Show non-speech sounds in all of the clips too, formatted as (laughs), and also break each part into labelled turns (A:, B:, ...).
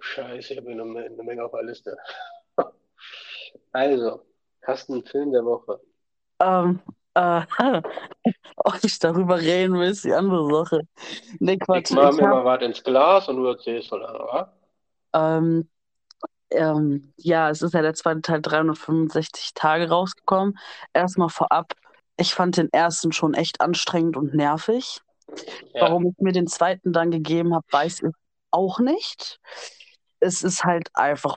A: Scheiße, ich habe eine, eine Menge auf der Liste. (laughs) Also, hast du einen Film der Woche?
B: Ähm, äh, (laughs) ob ich darüber reden will, ist die andere Sache. Nee, Quatsch.
A: Ich mach
B: Ich
A: mir
B: hab,
A: mal was ins Glas und du erzählst von oder?
B: ähm, ähm, ja, es ist ja der zweite Teil 365 Tage rausgekommen. Erstmal vorab, ich fand den ersten schon echt anstrengend und nervig.
A: Ja,
B: Warum ich mir den zweiten dann gegeben habe, weiß ich auch nicht. Es ist halt einfach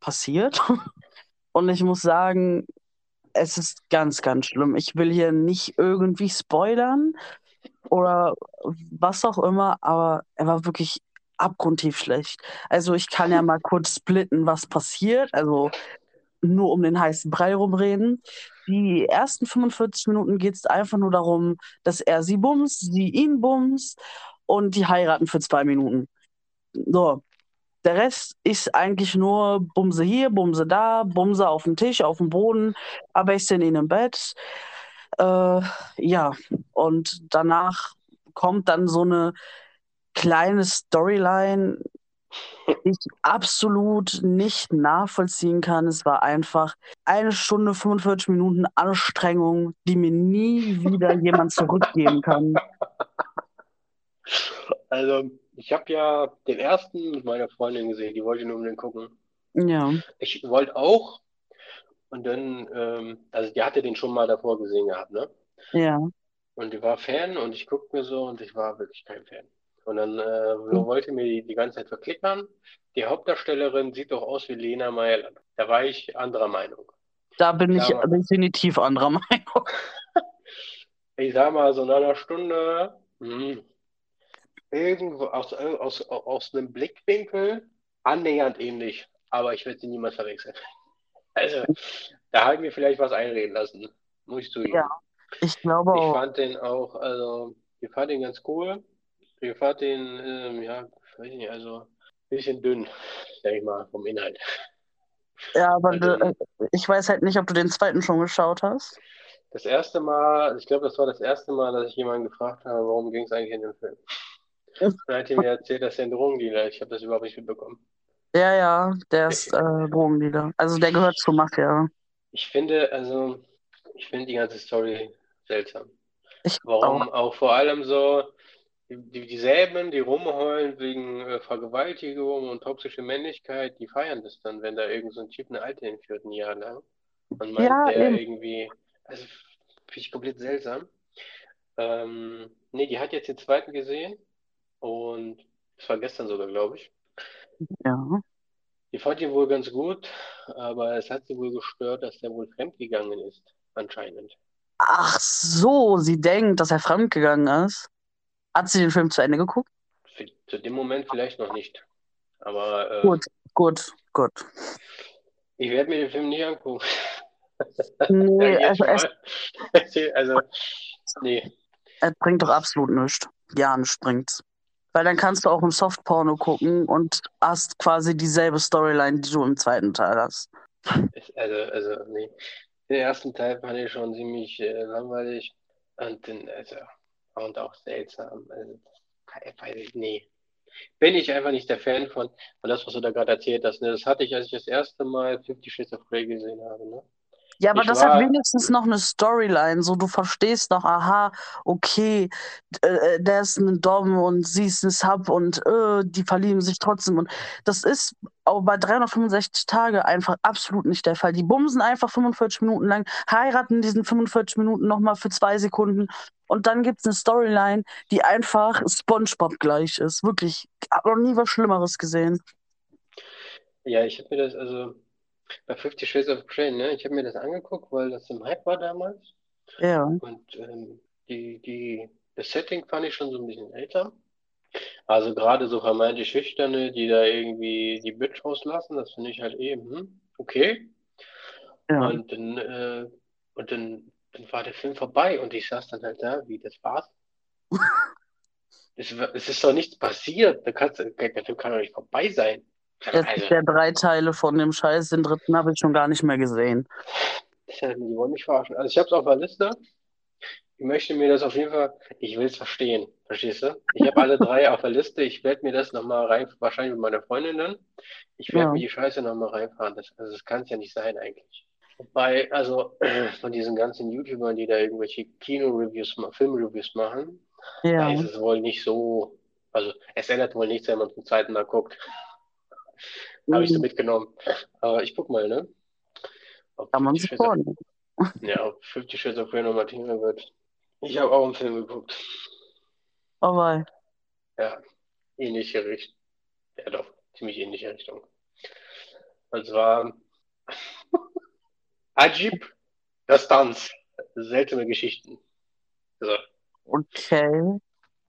B: passiert. (laughs) Und ich muss sagen, es ist ganz, ganz schlimm. Ich will hier nicht irgendwie spoilern oder was auch immer, aber er war wirklich abgrundtief schlecht. Also ich kann ja mal kurz splitten, was passiert. Also nur um den heißen Brei rumreden. Die ersten 45 Minuten geht es einfach nur darum, dass er sie bumst, sie ihn bumst und die heiraten für zwei Minuten. So. Der Rest ist eigentlich nur Bumse hier, Bumse da, Bumse auf dem Tisch, auf dem Boden, aber ich in im Bett. Äh, ja, und danach kommt dann so eine kleine Storyline, die ich absolut nicht nachvollziehen kann. Es war einfach eine Stunde, 45 Minuten Anstrengung, die mir nie wieder jemand zurückgeben kann.
A: also ich habe ja den ersten mit meiner Freundin gesehen, die wollte nur unbedingt gucken.
B: Ja,
A: Ich wollte auch und dann, ähm, also die hatte den schon mal davor gesehen gehabt, ne?
B: ja.
A: Und die war Fan und ich guckte mir so und ich war wirklich kein Fan. Und dann äh, so wollte mir die, die ganze Zeit verklickern. Die Hauptdarstellerin sieht doch aus wie Lena Meyer-Landrut. Da war ich anderer Meinung.
B: Da bin
A: Ich
B: ich
A: mal,
B: definitiv anderer (laughs) Meinung.
A: ich sag mal, so nach einer Stunde, hm, irgendwo aus, aus, aus einem Blickwinkel annähernd ähnlich, aber ich werde sie niemals verwechseln. (laughs) Also, da habe ich mir vielleicht was einreden lassen, muss ich
B: Ja,
A: zugeben.
B: ich glaube
A: Ich
B: auch.
A: fand den auch, also, ich fand den ganz cool. Ich fand den, ähm, ja, weiß nicht, also, ein bisschen dünn, sag ich mal, vom Inhalt.
B: Ja, aber
A: Weil
B: du, äh, ich weiß halt nicht, ob du den zweiten schon geschaut hast.
A: das erste Mal, ich glaube, das war das erste Mal, dass ich jemanden gefragt habe, worum ging es eigentlich in dem Film. (laughs) Dann hat er mir erzählt, dass er ein Drogendealer ist. Ich habe das überhaupt nicht mitbekommen.
B: Ja, ja, der ist äh, Drogendealer. Also der gehört zur Mafia.
A: ich finde, also, ich finde die ganze Story seltsam.
B: Ich auch.
A: Warum auch vor allem so die, dieselben, die rumheulen wegen äh, Vergewaltigung und toxische Männlichkeit, die feiern das dann, wenn da irgend so ein Typ eine Alte entführt ein Jahr lang und meint,
B: Ja,
A: der
B: eben.
A: irgendwie, also finde ich komplett seltsam. Ähm, nee, die hat jetzt den zweiten gesehen und das war gestern sogar, glaube ich.
B: Ja.
A: Die fand ihn wohl ganz gut, aber es hat sie wohl gestört, dass der wohl fremdgegangen ist, anscheinend.
B: Ach so, sie denkt, dass er fremdgegangen ist. Hat sie den Film zu Ende geguckt?
A: Für, zu dem Moment vielleicht noch nicht. Aber äh,
B: Gut, gut, gut.
A: ich werde mir den Film nicht angucken.
B: Nee, (laughs) also. (laughs)
A: Also, nee.
B: es bringt doch absolut nichts. Ja, nichts bringt's. Weil dann kannst du auch im Softporno gucken und hast quasi dieselbe Storyline, die du im zweiten Teil hast.
A: Also, also, nee. Den ersten Teil fand ich schon ziemlich äh, langweilig und den, also, und auch seltsam. Also, nee. Bin ich einfach nicht der Fan von. Und das, was du da gerade erzählt hast, ne, das hatte ich, als ich das erste Mal Fifty Shades of Grey gesehen habe, ne?
B: Ja, aber
A: Ich
B: das hat
A: war,
B: wenigstens noch eine Storyline, so du verstehst noch, aha, okay, d- äh, der ist ein Dom und sie ist ein Sub und äh, die verlieben sich trotzdem und das ist auch bei 365 Tage einfach absolut nicht der Fall. Die bumsen einfach 45 Minuten lang, heiraten diesen 45 Minuten nochmal für zwei Sekunden und dann gibt es eine Storyline, die einfach SpongeBob gleich ist. Wirklich, ich habe noch nie was Schlimmeres gesehen.
A: ja, ich habe mir das, also, bei Fifty Shades of Grey, ne, ich habe mir das angeguckt, weil das im Hype war damals.
B: Ja.
A: Und ähm, die, die, das Setting fand ich schon so ein bisschen älter. Also gerade so vermeintlich Schüchterne, die da irgendwie die Bitch auslassen, das finde ich halt eben, hm, okay.
B: Ja.
A: Und dann, äh, und dann, dann war der Film vorbei und ich saß dann halt da, wie, das war's? (laughs) Es, es ist doch nichts passiert. Da kannst, der Film kann doch nicht vorbei sein.
B: Es
A: Also,
B: gibt ja drei Teile von dem Scheiß, den dritten habe ich schon gar nicht mehr gesehen.
A: die wollen mich verarschen. Also ich habe es auf der Liste. ich möchte mir das auf jeden Fall, ich will es verstehen, verstehst du? Ich habe alle drei auf der Liste, ich werde mir das nochmal rein, wahrscheinlich mit meiner Freundin dann, ich werde
B: Ja.
A: mir die Scheiße nochmal reinfahren, das, also das kann es ja nicht sein eigentlich. Wobei, also (clears throat) von diesen ganzen YouTubern, die da irgendwelche Kino-Reviews, Film-Reviews machen, da
B: Ja.
A: ist es wohl nicht so, also es ändert wohl nichts, wenn man zum zweiten Mal guckt. Habe ich so
B: Mhm.
A: mitgenommen. Aber ich guck mal, ne? Ob
B: Kann man sich vornehmen. (laughs)
A: ja, ob Fifty Shades of Grey nochmal Thema wird. Ich habe auch einen Film geguckt.
B: Aber
A: Ja, ähnliche Richtung. Ja, doch, ziemlich ähnliche Richtung. Und zwar (laughs) Ajib, das Tanz. Seltsame Geschichten. So.
B: okay.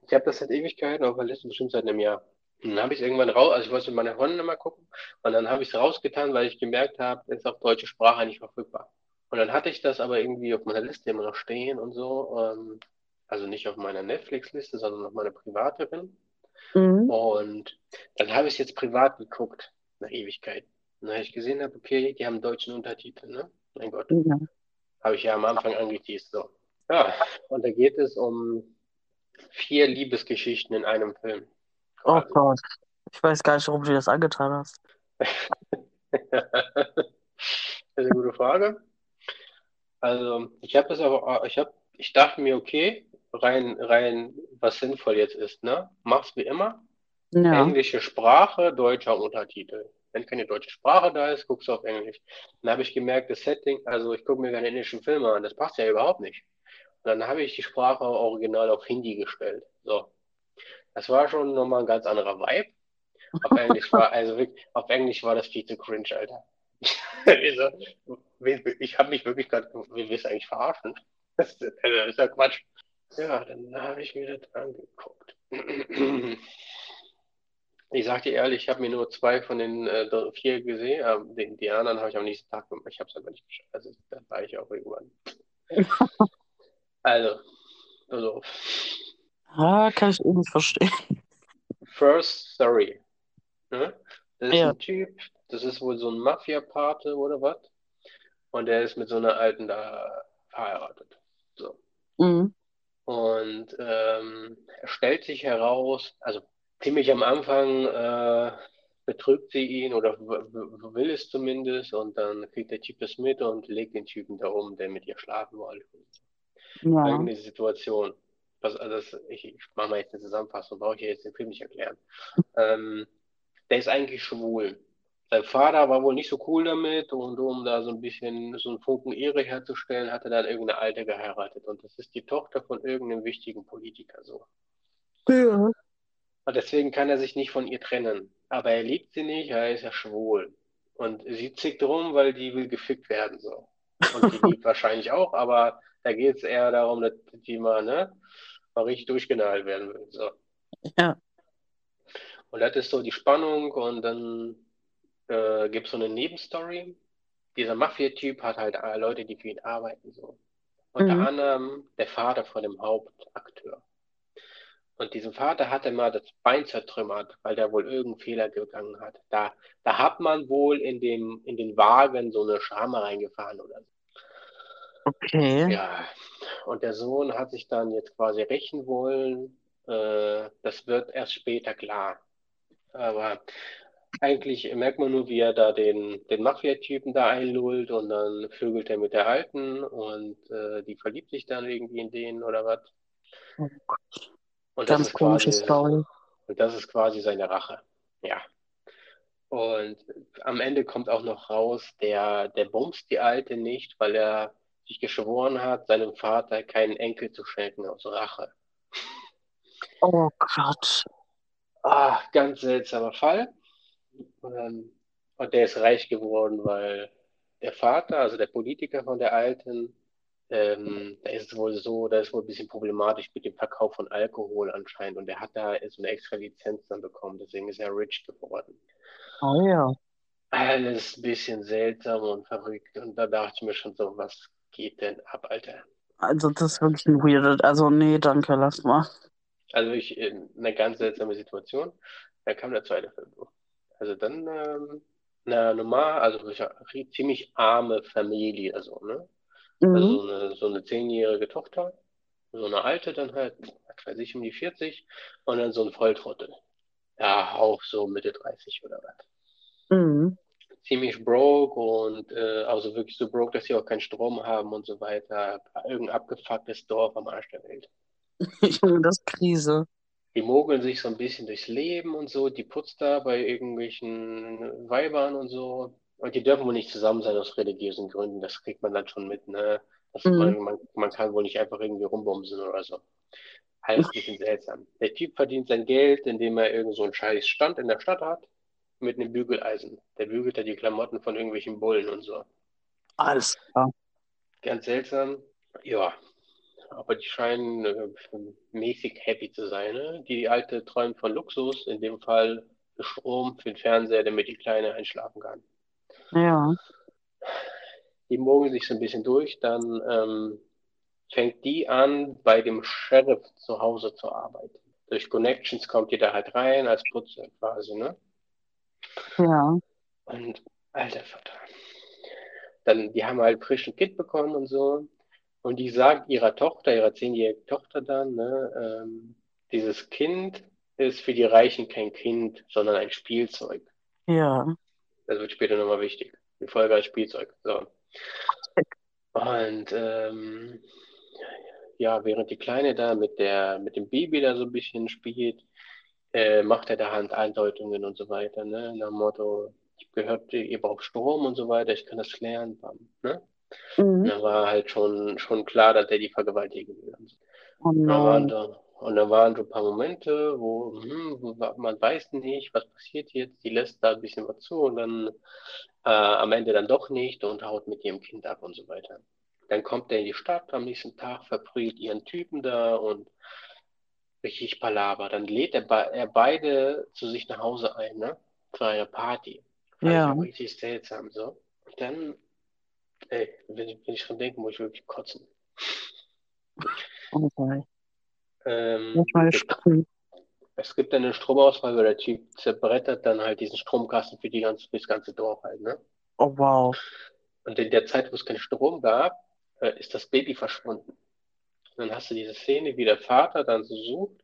A: Ich habe das seit Ewigkeiten der Liste, bestimmt seit einem Jahr. Und dann habe ich es irgendwann raus, also ich wollte Freundin mal gucken, und dann habe ich es rausgetan, weil ich gemerkt habe, es ist auf deutsche Sprache nicht verfügbar. Und dann hatte ich das aber irgendwie auf meiner Liste immer noch stehen und so, ähm, also nicht auf meiner Netflix-Liste, sondern auf meiner privateren.
B: Mhm.
A: Und dann habe ich es jetzt privat geguckt, nach Ewigkeit. Und dann habe ich gesehen, habe, okay, die haben deutschen Untertitel, ne? Mein Gott,
B: Ja.
A: habe ich ja am Anfang angeteased, so. Ja, und da geht es um vier Liebesgeschichten in einem Film.
B: Oh. Gott. Ich weiß gar nicht, warum du dir das angetan hast. (laughs)
A: Das ist eine gute Frage. Also, ich habe es aber, ich habe, ich dachte mir, okay, rein, rein, was sinnvoll jetzt ist, ne? Mach's wie immer.
B: Ja.
A: Englische Sprache, deutscher Untertitel. Wenn keine deutsche Sprache da ist, guckst du auf Englisch. Dann habe ich gemerkt, das Setting, also ich gucke mir keine indischen Filme an, das passt ja überhaupt nicht. Und dann habe ich die Sprache original auf Hindi gestellt. So. Das war schon nochmal ein ganz anderer Vibe. Auf Englisch war, (laughs) also wirklich, auf Englisch war das viel zu cringe, Alter. (laughs) Also, ich habe mich wirklich gerade, wir willst du eigentlich verarschen? (laughs) Das ist, also, das ist ja Quatsch. Ja, dann habe ich mir das angeguckt. (clears throat) Ich sag dir ehrlich, ich habe mir nur zwei von den äh, vier gesehen. Ähm, die, die anderen habe ich am nächsten Tag gemacht. Ich habe es aber nicht geschafft. Also, da war ich auch irgendwann. Also, also,
B: Ah, kann ich eh nicht verstehen.
A: First Story. Ne? Das ist
B: Ja.
A: ein Typ, das ist wohl so ein Mafia-Pate oder was? Und der ist mit so einer Alten da verheiratet. So.
B: Mhm.
A: Und ähm, er stellt sich heraus, also ziemlich am Anfang äh, betrügt sie ihn oder will es zumindest und dann kriegt der Typ das mit und legt den Typen da um, der mit ihr schlafen wollte.
B: Ja.
A: Folgende Situation. Das, also das, ich, ich mache mal jetzt eine Zusammenfassung, brauche ich ja jetzt den Film nicht erklären. Ähm, der ist eigentlich schwul. Sein Vater war wohl nicht so cool damit und um da so ein bisschen so einen Funken Ehre herzustellen, hat er dann irgendeine Alte geheiratet. Und das ist die Tochter von irgendeinem wichtigen Politiker so.
B: Ja.
A: Und deswegen kann er sich nicht von ihr trennen. Aber er liebt sie nicht, er ist ja schwul. Und sie zickt rum, weil die will gefickt werden so. Und die (laughs) liebt wahrscheinlich auch, aber da geht es eher darum, dass die mal, ne, mal richtig durchgenagelt werden will. So.
B: Ja.
A: Und das ist so die Spannung und dann äh, gibt es so eine Nebenstory. Dieser Mafia-Typ hat halt äh, Leute, die für ihn arbeiten, so. Unter
B: Mhm.
A: anderem der Vater von dem Hauptakteur. Und diesem Vater hat er mal das Bein zertrümmert, weil der wohl irgendeinen Fehler gegangen hat. Da, da hat man wohl in dem, in den Wagen so eine Schramme reingefahren oder so.
B: Okay.
A: Ja, und der Sohn hat sich dann jetzt quasi rächen wollen. Äh, das wird erst später klar. Aber eigentlich merkt man nur, wie er da den, den Mafia-Typen da einlullt und dann vögelt er mit der Alten und äh, die verliebt sich dann irgendwie in den oder was.
B: Oh
A: Und das
B: Ganz
A: ist
B: komische
A: quasi,
B: Story.
A: und das ist quasi seine Rache. Ja. Und am Ende kommt auch noch raus, der, der bumst die Alte nicht, weil er sich geschworen hat, seinem Vater keinen Enkel zu schenken aus Rache.
B: Oh Gott.
A: Ah, ganz seltsamer Fall. Und der ist reich geworden, weil der Vater, also der Politiker von der Alten, ähm, da ist es wohl so, da ist wohl ein bisschen problematisch mit dem Verkauf von Alkohol anscheinend. Und er hat da so eine extra Lizenz dann bekommen, deswegen ist er rich geworden.
B: Oh ja.
A: Alles ein bisschen seltsam und verrückt. Und da dachte ich mir schon so, was geht denn ab, Alter?
B: Also das ist wirklich ein weird. Also nee, danke, lass mal.
A: Also ich, in eine ganz seltsame Situation. Dann kam der zweite Film. Also dann, ähm, na, normal, also eine ziemlich arme Familie, also, ne? Also
B: Mhm.
A: so eine, so eine zehnjährige Tochter So eine alte dann halt, was weiß ich, um die 40 und dann so ein Volltrottel. Ja, auch so Mitte 30 oder was.
B: Mhm.
A: Ziemlich broke und äh, also wirklich so broke, dass sie auch keinen Strom haben und so weiter. Irgendein abgefucktes Dorf am Arsch der Welt.
B: Junge, (laughs) das ist Krise.
A: Die mogeln sich so ein bisschen durchs Leben und so. Die putzt da bei irgendwelchen Weibern und so. Und die dürfen wohl nicht zusammen sein aus religiösen Gründen. Das kriegt man dann schon mit, ne?
B: Mhm.
A: man, man, man kann wohl nicht einfach irgendwie rumbumsen oder so. Alles ein bisschen seltsam. Der Typ verdient sein Geld, indem er irgend so einen scheiß Stand in der Stadt hat mit einem Bügeleisen. Der bügelt da die Klamotten von irgendwelchen Bullen und so.
B: Alles klar.
A: Ganz seltsam. Ja, aber die scheinen äh, mäßig happy zu sein. Ne? Die alte träumt von Luxus, in dem Fall Strom für den Fernseher, damit die Kleine einschlafen kann.
B: Ja.
A: Die mogeln sich so ein bisschen durch, dann ähm, fängt die an, bei dem Sheriff zu Hause zu arbeiten. Durch Connections kommt die da halt rein als Putzer quasi, ne?
B: Ja.
A: Und alter Vater. Dann, die haben halt frisch ein Kind bekommen und so. Und die sagt ihrer Tochter, ihrer zehnjährigen Tochter dann, ne, ähm, dieses Kind ist für die Reichen kein Kind, sondern ein Spielzeug.
B: Ja.
A: Das wird später nochmal wichtig. Die Folge als Spielzeug. So. Und ähm, ja, während die Kleine da mit der, mit dem Baby da so ein bisschen spielt, äh, macht er da Hand Andeutungen und so weiter, ne? Nach dem Motto, ich gehört, ihr braucht Strom und so weiter, ich kann das klären, bam, ne?
B: Mhm.
A: dann war halt schon, schon klar, dass er die vergewaltigen will.
B: Oh
A: Und dann waren
B: nein.
A: da, und dann waren so ein paar Momente, wo, hm, man weiß nicht, was passiert jetzt. Die lässt da ein bisschen was zu und dann äh, am Ende dann doch nicht und haut mit ihrem Kind ab und so weiter. Dann kommt er in die Stadt am nächsten Tag, verprügelt ihren Typen da und richtig Palaver. Dann lädt er, er beide zu sich nach Hause ein, ne? Zu einer Party. Fand
B: Ja.
A: richtig seltsam, so. Und dann, ey, wenn ich, wenn ich dran denke, muss ich wirklich kotzen.
B: Okay.
A: Ähm, es, es gibt dann einen Stromausfall, weil der Typ zerbrettert dann halt diesen Stromkasten für die ganze, für das ganze Dorf halt, ne?
B: Oh wow.
A: Und in der Zeit, wo es keinen Strom gab, äh, ist das Baby verschwunden. Und dann hast du diese Szene, wie der Vater dann so sucht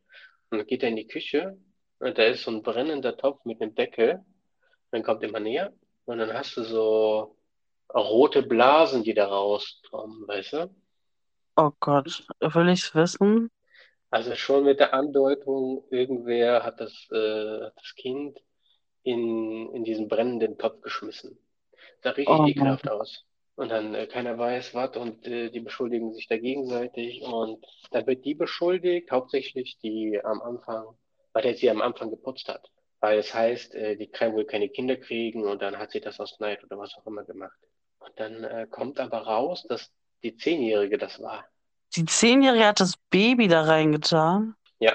A: und dann geht er in die Küche und da ist so ein brennender Topf mit einem Deckel. Dann kommt immer näher und dann hast du so rote Blasen, die da rauskommen, weißt du?
B: Oh Gott. Will ich's wissen?
A: Also schon mit der Andeutung, irgendwer hat das, äh, hat das Kind in, in diesen brennenden Topf geschmissen. Sah richtig
B: Oh
A: ekelhaft aus. Und dann äh, keiner weiß was und äh, die beschuldigen sich da gegenseitig und dann wird die beschuldigt, hauptsächlich die am Anfang, weil der sie am Anfang geputzt hat. Weil es heißt, äh, die kann wohl keine Kinder kriegen und dann hat sie das aus Neid oder was auch immer gemacht. Und dann äh, kommt aber raus, dass die Zehnjährige das war.
B: Die Zehnjährige hat das Baby da reingetan.
A: Ja,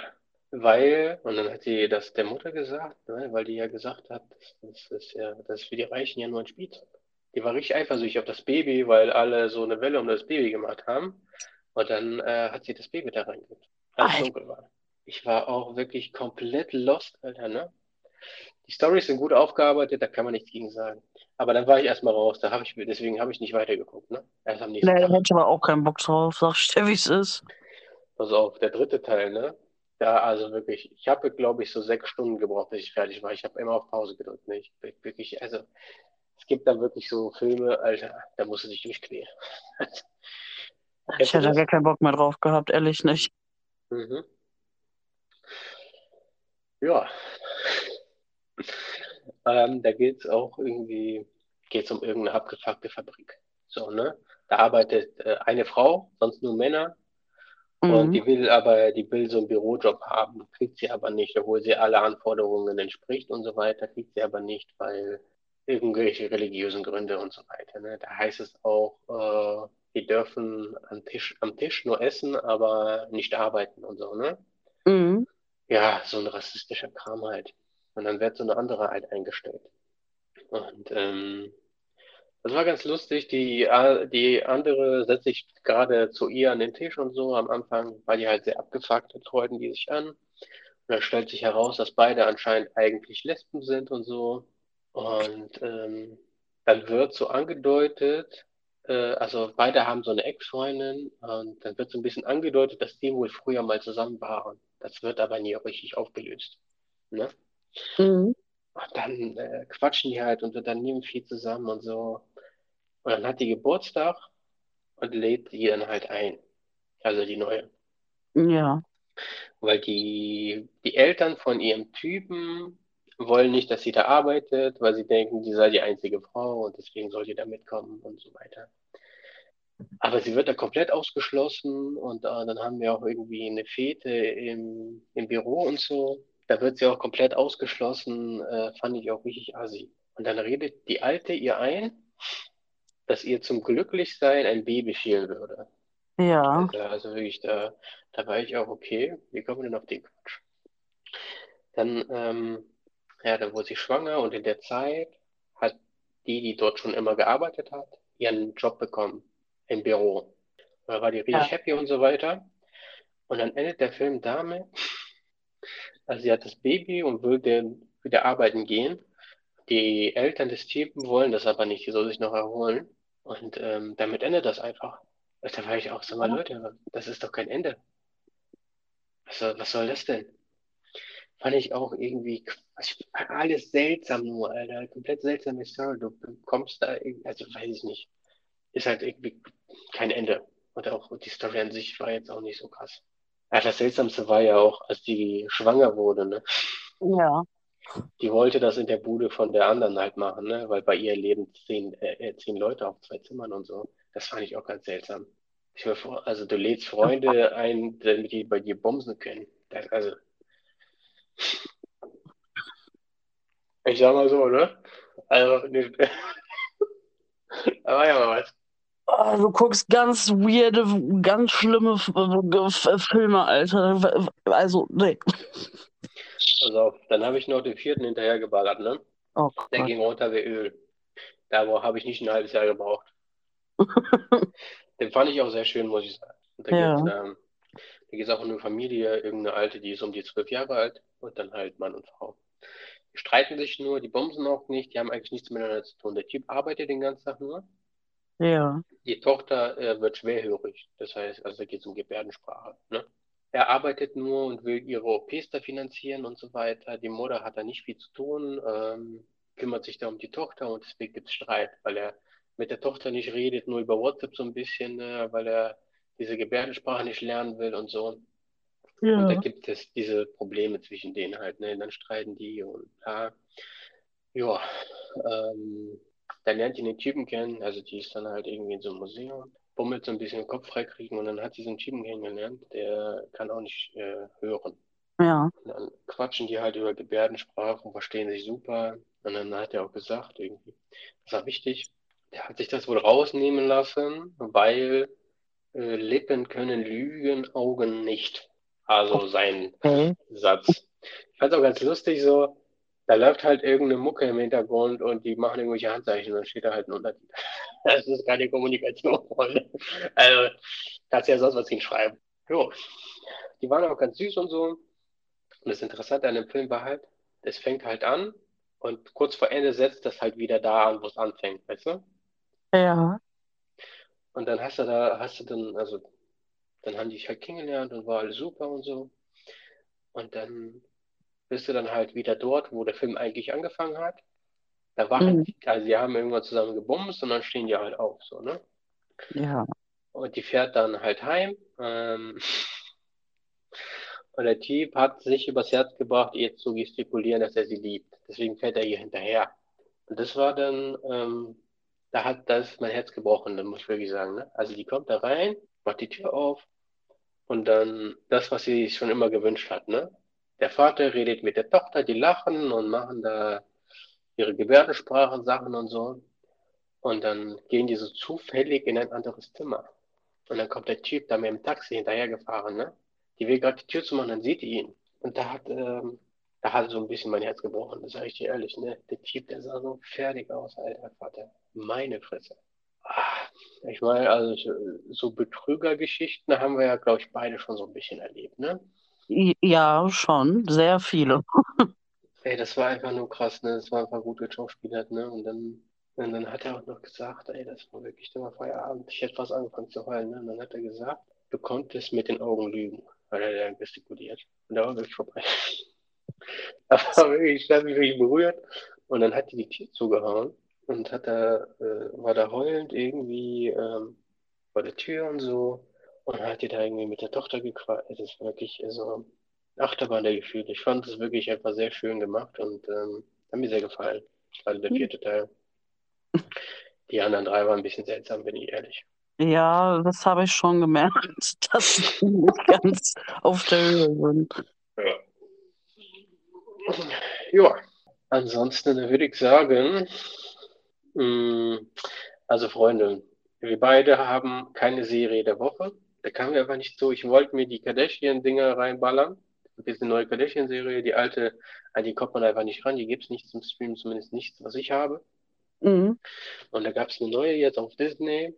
A: weil, und dann hat sie das der Mutter gesagt, ne, weil die ja gesagt hat, das, das ist ja, das ist für die Reichen ja nur ein Spielzeug. Die war richtig eifersüchtig auf das Baby, weil alle so eine Welle um das Baby gemacht haben. Und dann äh, hat sie das Baby da als dunkel war. Ich war auch wirklich komplett lost, Alter, ne? Die Storys sind gut aufgearbeitet, da kann man nichts gegen sagen. Aber dann war ich erstmal raus, da habe ich, deswegen habe ich nicht weitergeguckt, ne? Erst am nächsten
B: Nee, da
A: Tag.
B: hätte ich aber auch keinen Bock drauf. Sag ich dir, wie es ist.
A: Pass auf, der dritte Teil, ne? Da, also wirklich, ich habe, glaube ich, so sechs Stunden gebraucht, bis ich fertig war. Ich habe immer auf Pause gedrückt, ne? Ich wirklich, also, es gibt da wirklich so Filme, Alter, da musst du dich durchquälen.
B: Ich hätte da gar keinen Bock mehr drauf gehabt, ehrlich nicht.
A: Mhm. Ja. Ähm, da geht's auch irgendwie, geht's um irgendeine abgefuckte Fabrik. So, ne? Da arbeitet äh, eine Frau, sonst nur Männer. Und
B: Mhm.
A: die will aber, die will so einen Bürojob haben, kriegt sie aber nicht, obwohl sie alle Anforderungen entspricht und so weiter, kriegt sie aber nicht, weil irgendwelche religiösen Gründe und so weiter. Ne? Da heißt es auch, äh, die dürfen am Tisch, am Tisch nur essen, aber nicht arbeiten und so, ne?
B: Mhm.
A: Ja, so ein rassistischer Kram halt. Und dann wird so eine andere halt eingestellt. Und ähm, das war ganz lustig. Die, äh, die andere setzt sich gerade zu ihr an den Tisch und so am Anfang, weil die halt sehr abgefuckt ist, freuten die sich an. Und dann stellt sich heraus, dass beide anscheinend eigentlich Lesben sind und so. Und ähm, dann wird so angedeutet, äh, also beide haben so eine Ex-Freundin und dann wird so ein bisschen angedeutet, dass die wohl früher mal zusammen waren. Das wird aber nie richtig aufgelöst. Ne?
B: Mhm.
A: Und dann äh, quatschen die halt und unternehmen viel zusammen und so. Und dann hat die Geburtstag und lädt die dann halt ein. Also die neue.
B: Ja.
A: Weil die, die Eltern von ihrem Typen wollen nicht, dass sie da arbeitet, weil sie denken, sie sei die einzige Frau und deswegen soll sie da mitkommen und so weiter. Aber sie wird da komplett ausgeschlossen und äh, dann haben wir auch irgendwie eine Fete im, im Büro und so. Da wird sie auch komplett ausgeschlossen, äh, fand ich auch richtig assi. Und dann redet die Alte ihr ein, dass ihr zum Glücklichsein ein Baby fehlen würde.
B: Ja.
A: Also, also wirklich, da, da war ich auch, okay, wie kommen wir denn auf den Quatsch? Dann, ähm, ja, dann wurde sie schwanger und in der Zeit hat die, die dort schon immer gearbeitet hat, ihren Job bekommen im Büro. Da war die richtig
B: Ja.
A: happy und so weiter. Und dann endet der Film damit, also sie hat das Baby und will dann wieder arbeiten gehen. Die Eltern des Typen wollen das aber nicht, sie soll sich noch erholen. Und ähm, damit endet das einfach. Also Da war ich auch so mal, Leute, das ist doch kein Ende. Was soll, was soll das denn? Fand ich auch irgendwie alles seltsam nur, Alter. Komplett seltsame Story. Du bekommst da, also weiß ich nicht. Ist halt irgendwie kein Ende. Und auch die Story an sich war jetzt auch nicht so krass. Ja, das Seltsamste war ja auch, als die schwanger wurde, ne?
B: Ja.
A: Die wollte das in der Bude von der anderen halt machen, ne? Weil bei ihr leben zehn, äh, zehn Leute auf zwei Zimmern und so. Das fand ich auch ganz seltsam. Ich vor, also du lädst Freunde ein, damit die bei dir bumsen können. Das, also. Ich sag mal so, ne? Also, ne, (laughs) da war ja mal was.
B: Ah, du guckst ganz weirde, ganz schlimme Filme, Alter. Also, nee.
A: Pass auf, dann habe ich noch den vierten hinterhergeballert, ne?
B: Oh
A: Der ging runter wie Öl. Da habe ich nicht ein halbes Jahr gebraucht. (laughs) Den fand ich auch sehr schön, muss ich sagen. Und da
B: Ja.
A: geht's, ähm, da geht's auch um eine Familie, irgendeine Alte, die ist um die zwölf Jahre alt und dann halt Mann und Frau. Die streiten sich nur, die bumsen auch nicht, die haben eigentlich nichts miteinander zu tun. Der Typ arbeitet den ganzen Tag nur.
B: Ja.
A: Die Tochter äh, wird schwerhörig. Das heißt, also da geht es um Gebärdensprache. Ne? Er arbeitet nur und will ihre OPs da finanzieren und so weiter. Die Mutter hat da nicht viel zu tun, ähm, kümmert sich da um die Tochter und deswegen gibt es Streit, weil er mit der Tochter nicht redet, nur über WhatsApp so ein bisschen, ne, weil er diese Gebärdensprache nicht lernen will und so. Und da
B: Ja.
A: gibt es diese Probleme zwischen denen halt, ne? Dann streiten die und ja, ja, ähm, dann lernt die den Typen kennen, also die ist dann halt irgendwie in so einem Museum, bummelt so ein bisschen den Kopf freikriegen und dann hat sie so einen Typen kennengelernt, der kann auch nicht äh, hören.
B: Ja.
A: Und dann quatschen die halt über Gebärdensprache und verstehen sich super. Und dann hat er auch gesagt, irgendwie, das war wichtig, der hat sich das wohl rausnehmen lassen, weil äh, Lippen können lügen, Augen nicht. Also sein
B: Okay.
A: Satz. Ich fand es auch ganz lustig so, da läuft halt irgendeine Mucke im Hintergrund und die machen irgendwelche Handzeichen und dann steht da halt ein Untertitel. (laughs) Das ist keine Kommunikation, Freunde. Also, kannst ja sonst was hinschreiben. Jo. Die waren auch ganz süß und so. Und das Interessante an dem Film war halt, es fängt halt an und kurz vor Ende setzt das halt wieder da an, wo es anfängt, weißt du?
B: Ja.
A: Und dann hast du da, hast du dann, also, dann haben die sich halt kennengelernt und war alles super und so. Und dann bist du dann halt wieder dort, wo der Film eigentlich angefangen hat. Da war halt, also die haben irgendwann zusammen gebumst und dann stehen die halt auf, so, ne?
B: Ja.
A: Und die fährt dann halt heim. Ähm, (laughs) und der Typ hat sich übers Herz gebracht, ihr zu gestikulieren, dass er sie liebt. Deswegen fährt er ihr hinterher. Und das war dann, ähm, da hat das mein Herz gebrochen, das muss ich wirklich sagen. Ne? Also die kommt da rein, macht die Tür auf und dann das, was sie sich schon immer gewünscht hat. Ne? Der Vater redet mit der Tochter, die lachen und machen da ihre Gebärdensprachen-Sachen und so. Und dann gehen die so zufällig in ein anderes Zimmer. Und dann kommt der Typ da mit dem Taxi hinterhergefahren, ne? Die will gerade die Tür zumachen, dann sieht die ihn. Und da hat, ähm, da hat so ein bisschen mein Herz gebrochen, das sage ich dir ehrlich, ne? Der Typ, der sah so fertig aus, alter Vater. Meine Fresse. Ah, Ich meine, also so Betrügergeschichten haben wir ja, glaube ich, beide schon so ein bisschen erlebt, ne?
B: Ja, schon. Sehr viele. (laughs)
A: Ey, das war einfach nur krass, ne? Das war einfach gut geschauspielert, ne? Und dann Und dann hat er auch noch gesagt, ey, das war wirklich immer Feierabend. Ich hätte fast angefangen zu heulen. Ne? Und dann hat er gesagt, du konntest mit den Augen lügen, weil er dann gestikuliert. Und da war wirklich vorbei. (laughs) Aber ich habe mich wirklich berührt. Und dann hat die die Tür zugehauen und hat da, äh, war da heulend irgendwie ähm, vor der Tür und so. Und hat die da irgendwie mit der Tochter gequatscht. Es ist wirklich so Achterbahn der Gefühle. Ich fand es wirklich einfach sehr schön gemacht und ähm, hat mir sehr gefallen. Also der vierte Teil. Die anderen drei waren ein bisschen seltsam, bin ich ehrlich.
B: Ja, das habe ich schon gemerkt, (laughs) dass sie nicht ganz auf der Höhe sind.
A: Ja. Ja, ansonsten würde ich sagen, mh, also Freunde, wir beide haben keine Serie der Woche. Da kamen wir einfach nicht so. Ich wollte mir die Kardashian-Dinger reinballern. Das ist eine neue Kardashian-Serie. Die alte, an die kommt man einfach nicht ran. Die gibt es nicht zum Streamen, zumindest nichts, was ich habe.
B: Mhm.
A: Und da gab es eine neue jetzt auf Disney.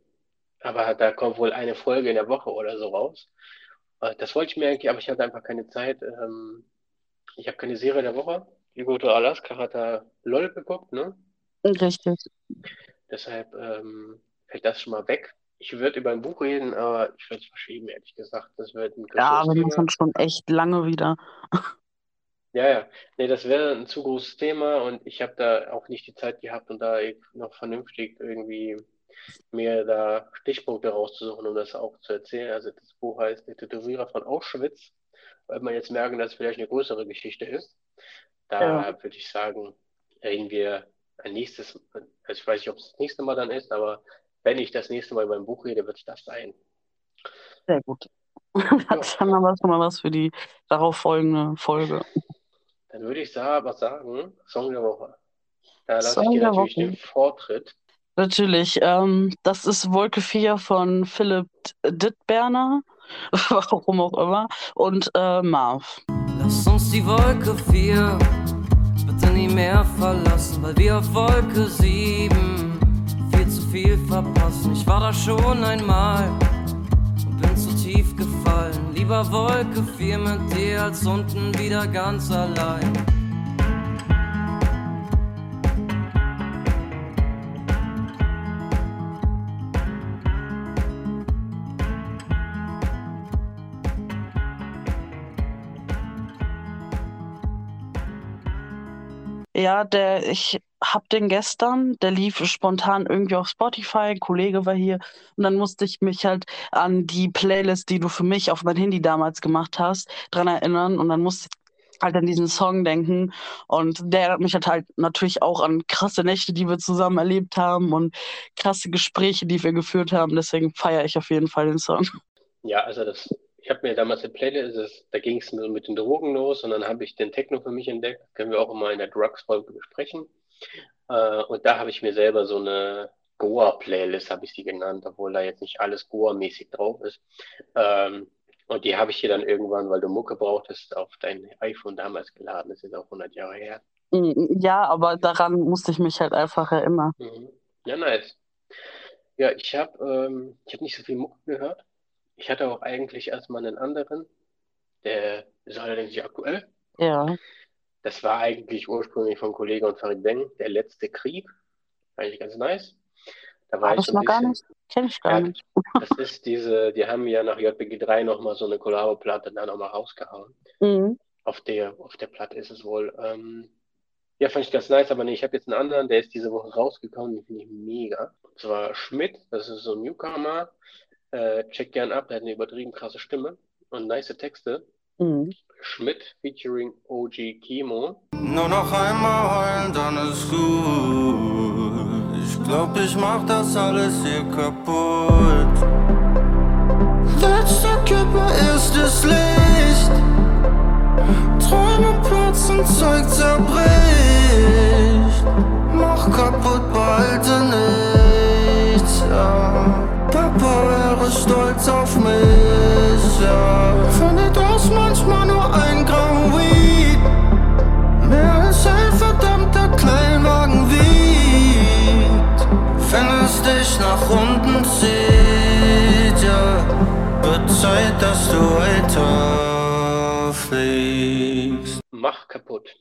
A: Aber da kommt wohl eine Folge in der Woche oder so raus. Äh, Das wollte ich mir eigentlich, aber ich hatte einfach keine Zeit. Ähm, Ich habe keine Serie der Woche. Die gute Alaska hat da LOL geguckt, ne?
B: Richtig.
A: Deshalb ähm, fällt das schon mal weg. Ich würde über ein Buch reden, aber ich würde es verschieben, ehrlich gesagt. Das wird ein
B: Ja,
A: größeres
B: wir machen schon echt lange wieder.
A: Ja, ja. Nee, das wäre ein zu großes Thema und ich habe da auch nicht die Zeit gehabt, um da noch vernünftig irgendwie mir da Stichpunkte rauszusuchen, um das auch zu erzählen. Also das Buch heißt Der Tätowierer von Auschwitz, weil man jetzt merken, dass es vielleicht eine größere Geschichte ist. Da
B: Ja.
A: würde ich sagen, reden wir ein nächstes, also ich weiß nicht, ob es das nächste Mal dann ist, aber wenn ich das nächste Mal über ein Buch rede, wird es das sein.
B: Sehr gut. (laughs) Das haben wir schon mal was für die darauf folgende Folge.
A: Dann würde ich aber sagen, Song der Woche. Da lasse ich
B: Song
A: dir
B: der
A: natürlich
B: Woche.
A: den Vortritt.
B: Natürlich. Ähm, das ist Wolke 4 von Philipp Dittberner, (laughs) warum auch immer, und äh, Marv.
C: Lass uns die Wolke 4 bitte nie mehr verlassen, weil wir auf Wolke 7 viel zu viel verpassen. Ich war da schon einmal und bin zu tief gefallen. Lieber Wolke 4 mit dir als unten wieder ganz allein.
B: Ja, der, ich hab den gestern, der lief spontan irgendwie auf Spotify, ein Kollege war hier. Und dann musste ich mich halt an die Playlist, die du für mich auf mein Handy damals gemacht hast, dran erinnern. Und dann musste ich halt an diesen Song denken. Und der erinnert mich halt, halt natürlich auch an krasse Nächte, die wir zusammen erlebt haben und krasse Gespräche, die wir geführt haben, deswegen feiere ich auf jeden Fall den Song.
A: Ja, also das, ich habe mir damals eine Playlist, da ging es mit den Drogen los und dann habe ich den Techno für mich entdeckt. Können wir auch immer in der Drugs-Folge besprechen. Äh, und da habe ich mir selber so eine Goa-Playlist, habe ich sie genannt, obwohl da jetzt nicht alles Goa-mäßig drauf ist. Ähm, und die habe ich hier dann irgendwann, weil du Mucke brauchtest, auf dein iPhone damals geladen. Das ist jetzt auch 100 Jahre her.
B: Mm, Ja, aber daran musste ich mich halt einfach erinnern.
A: Mhm. Ja, nice. Ja, ich habe ähm, ich hab nicht so viel Mucke gehört. Ich hatte auch eigentlich erstmal einen anderen, der ist allerdings nicht aktuell.
B: Ja.
A: Das war eigentlich ursprünglich von Kollege und Farid Beng, der letzte Krieg. Eigentlich ganz nice. Da war
B: Ah,
A: ich
B: das
A: so ein
B: noch gar nicht. Kenn ich gar
A: Ja,
B: nicht.
A: das ist diese, die haben ja nach JBG 3 nochmal so eine Kollabo-Platte da nochmal rausgehauen.
B: Mhm.
A: Auf der, auf der Platte ist es wohl. Ähm, ja, fand ich ganz nice, aber nee, ich habe jetzt einen anderen, der ist diese Woche rausgekommen, den finde ich mega. Und zwar Schmidt, das ist so ein Newcomer. Äh, check gern ab, der hat eine übertrieben krasse Stimme und nice Texte.
B: Mhm.
A: Schmidt featuring OG Kimo.
C: Nur noch einmal heulen, dann ist gut. Ich glaub, ich mach das alles hier kaputt. Letzter Körper, erstes Licht. Träume platzen, Zeug zerbricht. Mach kaputt, behalte nichts. Ja. Papa wäre stolz auf mich. Ja. Findet das manchmal nur ein Gramm Weed. Mehr als ein verdammter Kleinwagen wiegt. Wenn es dich nach unten zieht, ja, wird Zeit, dass du weiter fliegst.
A: Mach kaputt.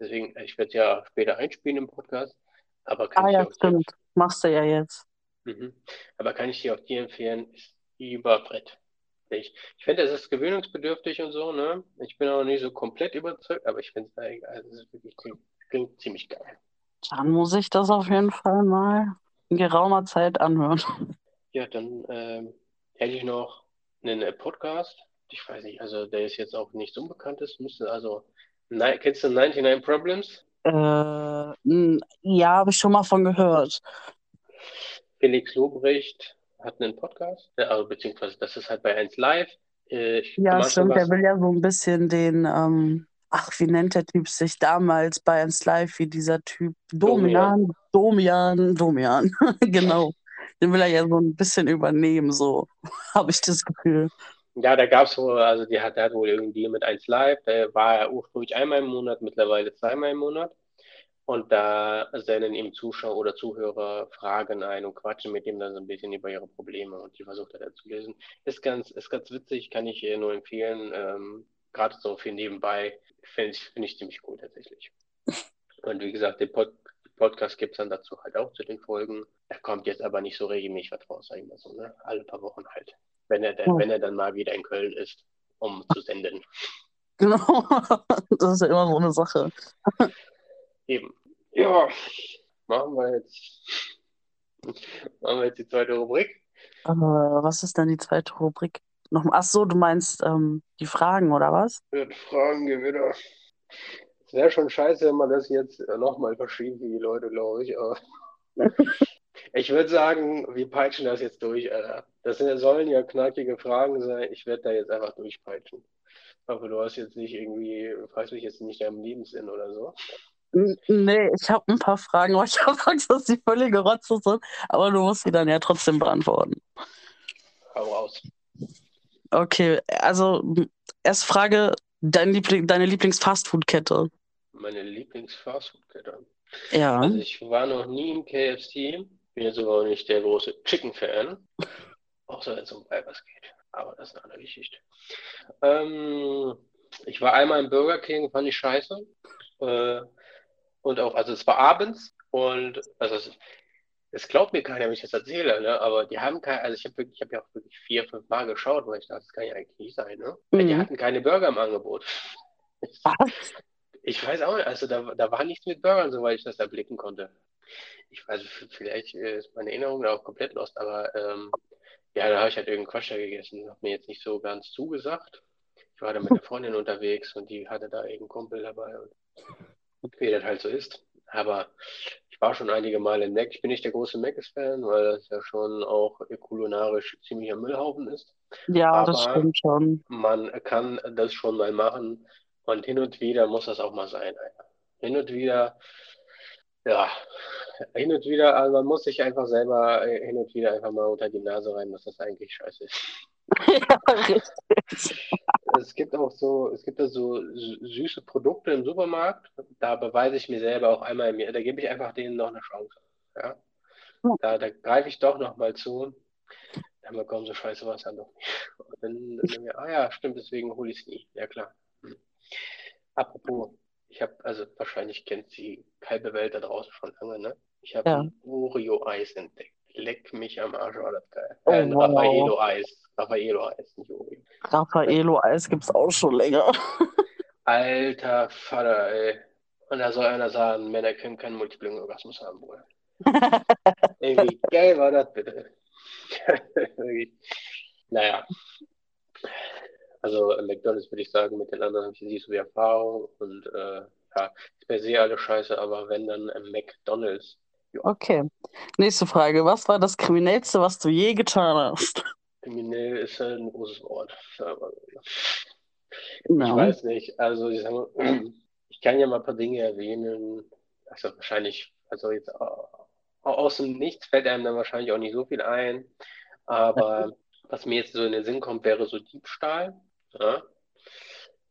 A: Deswegen, ich werde ja später einspielen im Podcast. Aber kann
B: Ah
A: ich
B: ja, stimmt. Machst du ja jetzt.
A: Mhm. Aber kann ich dir auch dir empfehlen, ist überbrett. Ich, ich finde, es ist gewöhnungsbedürftig und so, ne? Ich bin auch nicht so komplett überzeugt, aber ich finde es eigentlich, also es wirklich klingt, klingt ziemlich geil.
B: Dann muss ich das auf jeden Fall mal in geraumer Zeit anhören.
A: Ja, dann ähm, hätte ich noch einen Podcast. Ich weiß nicht, also der ist jetzt auch nicht so unbekannt ist, müsste also, nein, kennst du 99 Problems?
B: Äh, ja, habe ich schon mal von gehört.
A: Felix Lobrecht hat einen Podcast, äh, also beziehungsweise das ist halt bei 1 Live. Äh, ich,
B: Ja, stimmt. Der will ja so ein bisschen den, ähm, ach, wie nennt der Typ sich damals bei 1 Live, wie dieser Typ?
A: Domian.
B: Domian, Domian, Domian. (laughs) Genau. Den will er ja so ein bisschen übernehmen, so (laughs) habe ich das Gefühl.
A: Ja, da gab es wohl, also die hat, der hat wohl irgendwie mit 1 Live, der war ja ursprünglich einmal im Monat, mittlerweile zweimal im Monat. Und da senden ihm Zuschauer oder Zuhörer Fragen ein und quatschen mit ihm dann so ein bisschen über ihre Probleme und die versucht er dann zu lösen. Ist ganz, ist ganz witzig, kann ich ihr nur empfehlen. Ähm, Gerade so für nebenbei finde ich, finde ich ziemlich cool tatsächlich. (laughs) Und wie gesagt, den Pod Podcast gibt es dann dazu halt auch zu den Folgen. Er kommt jetzt aber nicht so regelmäßig was raus, sag ich mal so, ne? Alle paar Wochen halt. Wenn er, dann,
B: Ja.
A: wenn er dann mal wieder in Köln ist, um zu senden. (laughs)
B: Genau. Das ist ja immer so eine Sache.
A: Eben. Ja, machen wir jetzt, machen wir jetzt die zweite Rubrik.
B: Äh, was ist denn die zweite Rubrik? Noch, ach so, du meinst ähm, die Fragen oder was?
A: Ja, Fragen wieder. Es wäre schon scheiße, wenn man das jetzt nochmal verschiebt, wie die Leute, glaube ich. Aber (laughs) ich würde sagen, wir peitschen das jetzt durch, Alter. Das sind, sollen ja knackige Fragen sein. Ich werde da jetzt einfach durchpeitschen. Aber du hast jetzt nicht irgendwie, fragst mich jetzt nicht deinem Lebenssinn oder so.
B: Nee, ich habe ein paar Fragen, aber ich (laughs) habe Angst, dass die völlige Rotze sind. Aber du musst sie dann ja trotzdem beantworten.
A: Hau raus.
B: Okay, also m, erste Frage, dein Liebling, deine Lieblings-Fastfood-Kette.
A: Meine Lieblings-Fastfood-Kette.
B: Ja.
A: Also ich war noch nie im KFC, bin jetzt aber auch nicht der große Chicken-Fan, außer wenn es um Weibers geht. Aber das ist eine andere Geschichte. Ähm, ich war einmal im Burger King, fand ich scheiße. Äh, und auch, also es war abends und also es, es glaubt mir keiner, wenn ich das erzähle, ne? Aber die haben kein, also ich habe wirklich, ich habe ja auch wirklich vier, fünf Mal geschaut, weil ich dachte, das kann ja eigentlich nicht sein, ne? Weil Die
B: Mhm.
A: hatten keine Burger im Angebot. (laughs)
B: Was?
A: Ich weiß auch nicht, also da, da war nichts mit Burgern, soweit ich das erblicken konnte. Ich weiß, v- vielleicht äh, ist meine Erinnerung da auch komplett lost, aber ähm, ja, da habe ich halt irgendeinen Quatsch da gegessen. Hat mir jetzt nicht so ganz zugesagt. Ich war da mit einer (laughs) Freundin unterwegs und die hatte da irgendeinen Kumpel dabei und wie das halt so ist. Aber ich war schon einige Male in Mac. Ich bin nicht der große Mc's-Fan, weil das ja schon auch kulinarisch ziemlicher Müllhaufen ist.
B: Ja, das
A: Aber
B: stimmt schon.
A: man kann das schon mal machen und hin und wieder muss das auch mal sein. Hin und wieder, ja, hin und wieder, also man muss sich einfach selber äh, hin und wieder einfach mal unter die Nase rein, dass das eigentlich scheiße ist.
B: Ja, richtig.
A: Es gibt auch so, es gibt da so sü- süße Produkte im Supermarkt, da beweise ich mir selber auch einmal Jahr, da gebe ich einfach denen noch eine Chance. Ja? Da, da greife ich doch noch mal zu. Dann bekommen so scheiße was dann doch nicht. Und dann, dann denke ich, ah ja, stimmt, deswegen hole ich es nie. Ja klar. Hm. Apropos, ich habe, also wahrscheinlich kennt die halbe Welt da draußen schon lange, ne? Ich habe
B: Ja.
A: ein Oreo-Eis entdeckt. Leck mich am Arsch, war das geil.
B: Oh,
A: Äh, ein
B: wow.
A: Raffaello-Eis. Raffaello-Eis, nicht Oreo.
B: Raffaello-Eis gibt's auch schon länger. (laughs)
A: Alter Vater, ey. Und da soll einer sagen, Männer können keinen Multipling-Orgasmus haben, Bruder. (laughs) Ey, wie geil war das bitte? (laughs) Naja. Also McDonalds würde ich sagen, mit den anderen habe ich nicht so viel Erfahrung und äh, ja, ist per se alles scheiße, aber wenn dann äh, McDonalds.
B: Okay. Nächste Frage. Was war das Kriminellste, was du je getan hast?
A: Kriminell ist halt ein großes Wort. Ich
B: Ja.
A: weiß nicht, also ich, mal, (clears throat) ich kann ja mal ein paar Dinge erwähnen. Also wahrscheinlich, also jetzt äh, aus dem Nichts fällt einem dann wahrscheinlich auch nicht so viel ein. Aber was mir jetzt so in den Sinn kommt, wäre so Diebstahl. Ja?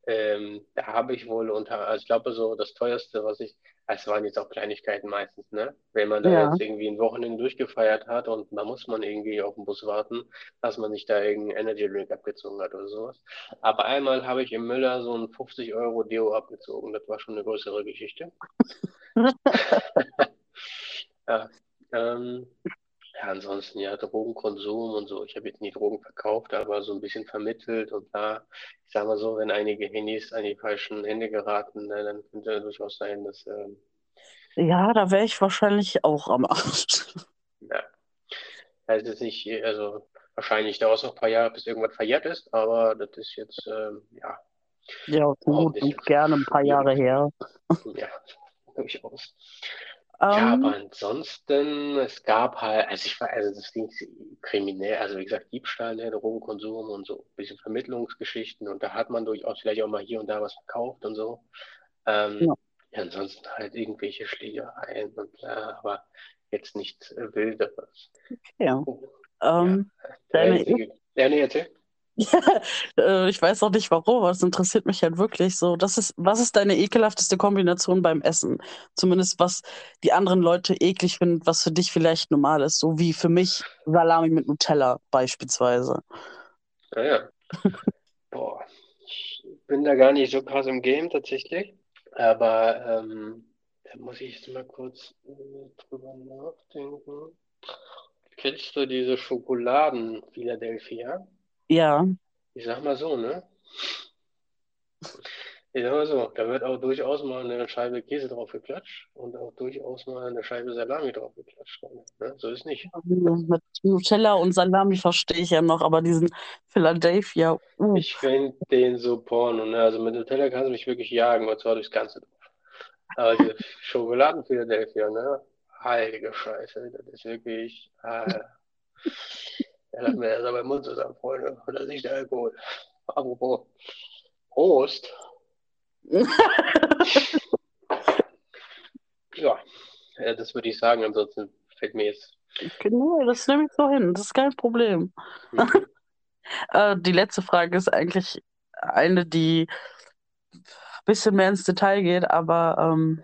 A: Ähm, da habe ich wohl unter, also ich glaube so das teuerste, was ich, es waren jetzt auch Kleinigkeiten meistens, ne? Wenn man da
B: Ja.
A: jetzt irgendwie ein Wochenende durchgefeiert hat und da muss man irgendwie auf den Bus warten, dass man sich da irgendeinen Energy Drink abgezogen hat oder sowas. Aber einmal habe ich im Müller so ein 50 Euro Deo abgezogen. Das war schon eine größere Geschichte. (laughs) (laughs) Ja, ähm, ja, ansonsten ja, Drogenkonsum und so. Ich habe jetzt nie Drogen verkauft, aber so ein bisschen vermittelt und da, ich sag mal so, wenn einige Handys an die falschen Hände geraten, ne, dann könnte durchaus sein, dass, ähm,
B: Ja, da wäre ich wahrscheinlich auch am Arsch.
A: ja, also es ist nicht, also wahrscheinlich dauert es noch ein paar Jahre, bis irgendwas verjährt ist, aber das ist jetzt, ähm, ja,
B: Ja, gut und
A: jetzt
B: gerne ein paar Jahre her. (laughs)
A: Ja, durchaus. Ja, aber
B: Ähm,
A: ansonsten, es gab halt, also ich war, also das Ding ist kriminell, also wie gesagt, Diebstahl, ne, Drogenkonsum und so ein bisschen Vermittlungsgeschichten und da hat man durchaus vielleicht auch mal hier und da was verkauft und so. Ähm,
B: ja,
A: ja, ansonsten halt irgendwelche Schlägereien und bla, aber jetzt nichts äh, Wilderes.
B: ja.
A: Oh, ja,
B: Ähm, deine
A: einzige, ja, nee, erzähl. (laughs)
B: Äh, Ich weiß auch nicht warum, aber es interessiert mich halt wirklich so. Das ist, was ist deine ekelhafteste Kombination beim Essen? Zumindest was die anderen Leute eklig finden, was für dich vielleicht normal ist. So wie für mich Salami mit Nutella beispielsweise.
A: Naja, boah, ich bin da gar nicht so krass im Game tatsächlich, aber ähm, da muss ich jetzt mal kurz äh, drüber nachdenken. Kennst du diese Schokoladen Philadelphia?
B: Ja,
A: Ich sag mal so, ne? Ich sag mal so, da wird auch durchaus mal eine Scheibe Käse drauf geklatscht und auch durchaus mal eine Scheibe Salami drauf geklatscht. Ne? So ist nicht.
B: mit Nutella und Salami verstehe ich ja noch, aber diesen Philadelphia, uh,
A: Ich finde den so porno, ne? Also mit Nutella kannst du mich wirklich jagen und zwar durchs Ganze. Aber diese Schokoladen Philadelphia, ne? Heilige Scheiße, das ist wirklich. Äh, (laughs) ja, lass mir das aber im Mund zusammen, Freunde. Und das ist nicht der Alkohol. Apropos Prost. (laughs) Ja, das würde ich sagen. Ansonsten fällt mir jetzt.
B: nee, das nehme ich so hin, das ist kein Problem.
A: Mhm. (laughs)
B: Äh, die letzte Frage ist eigentlich eine, die ein bisschen mehr ins Detail geht, aber ähm,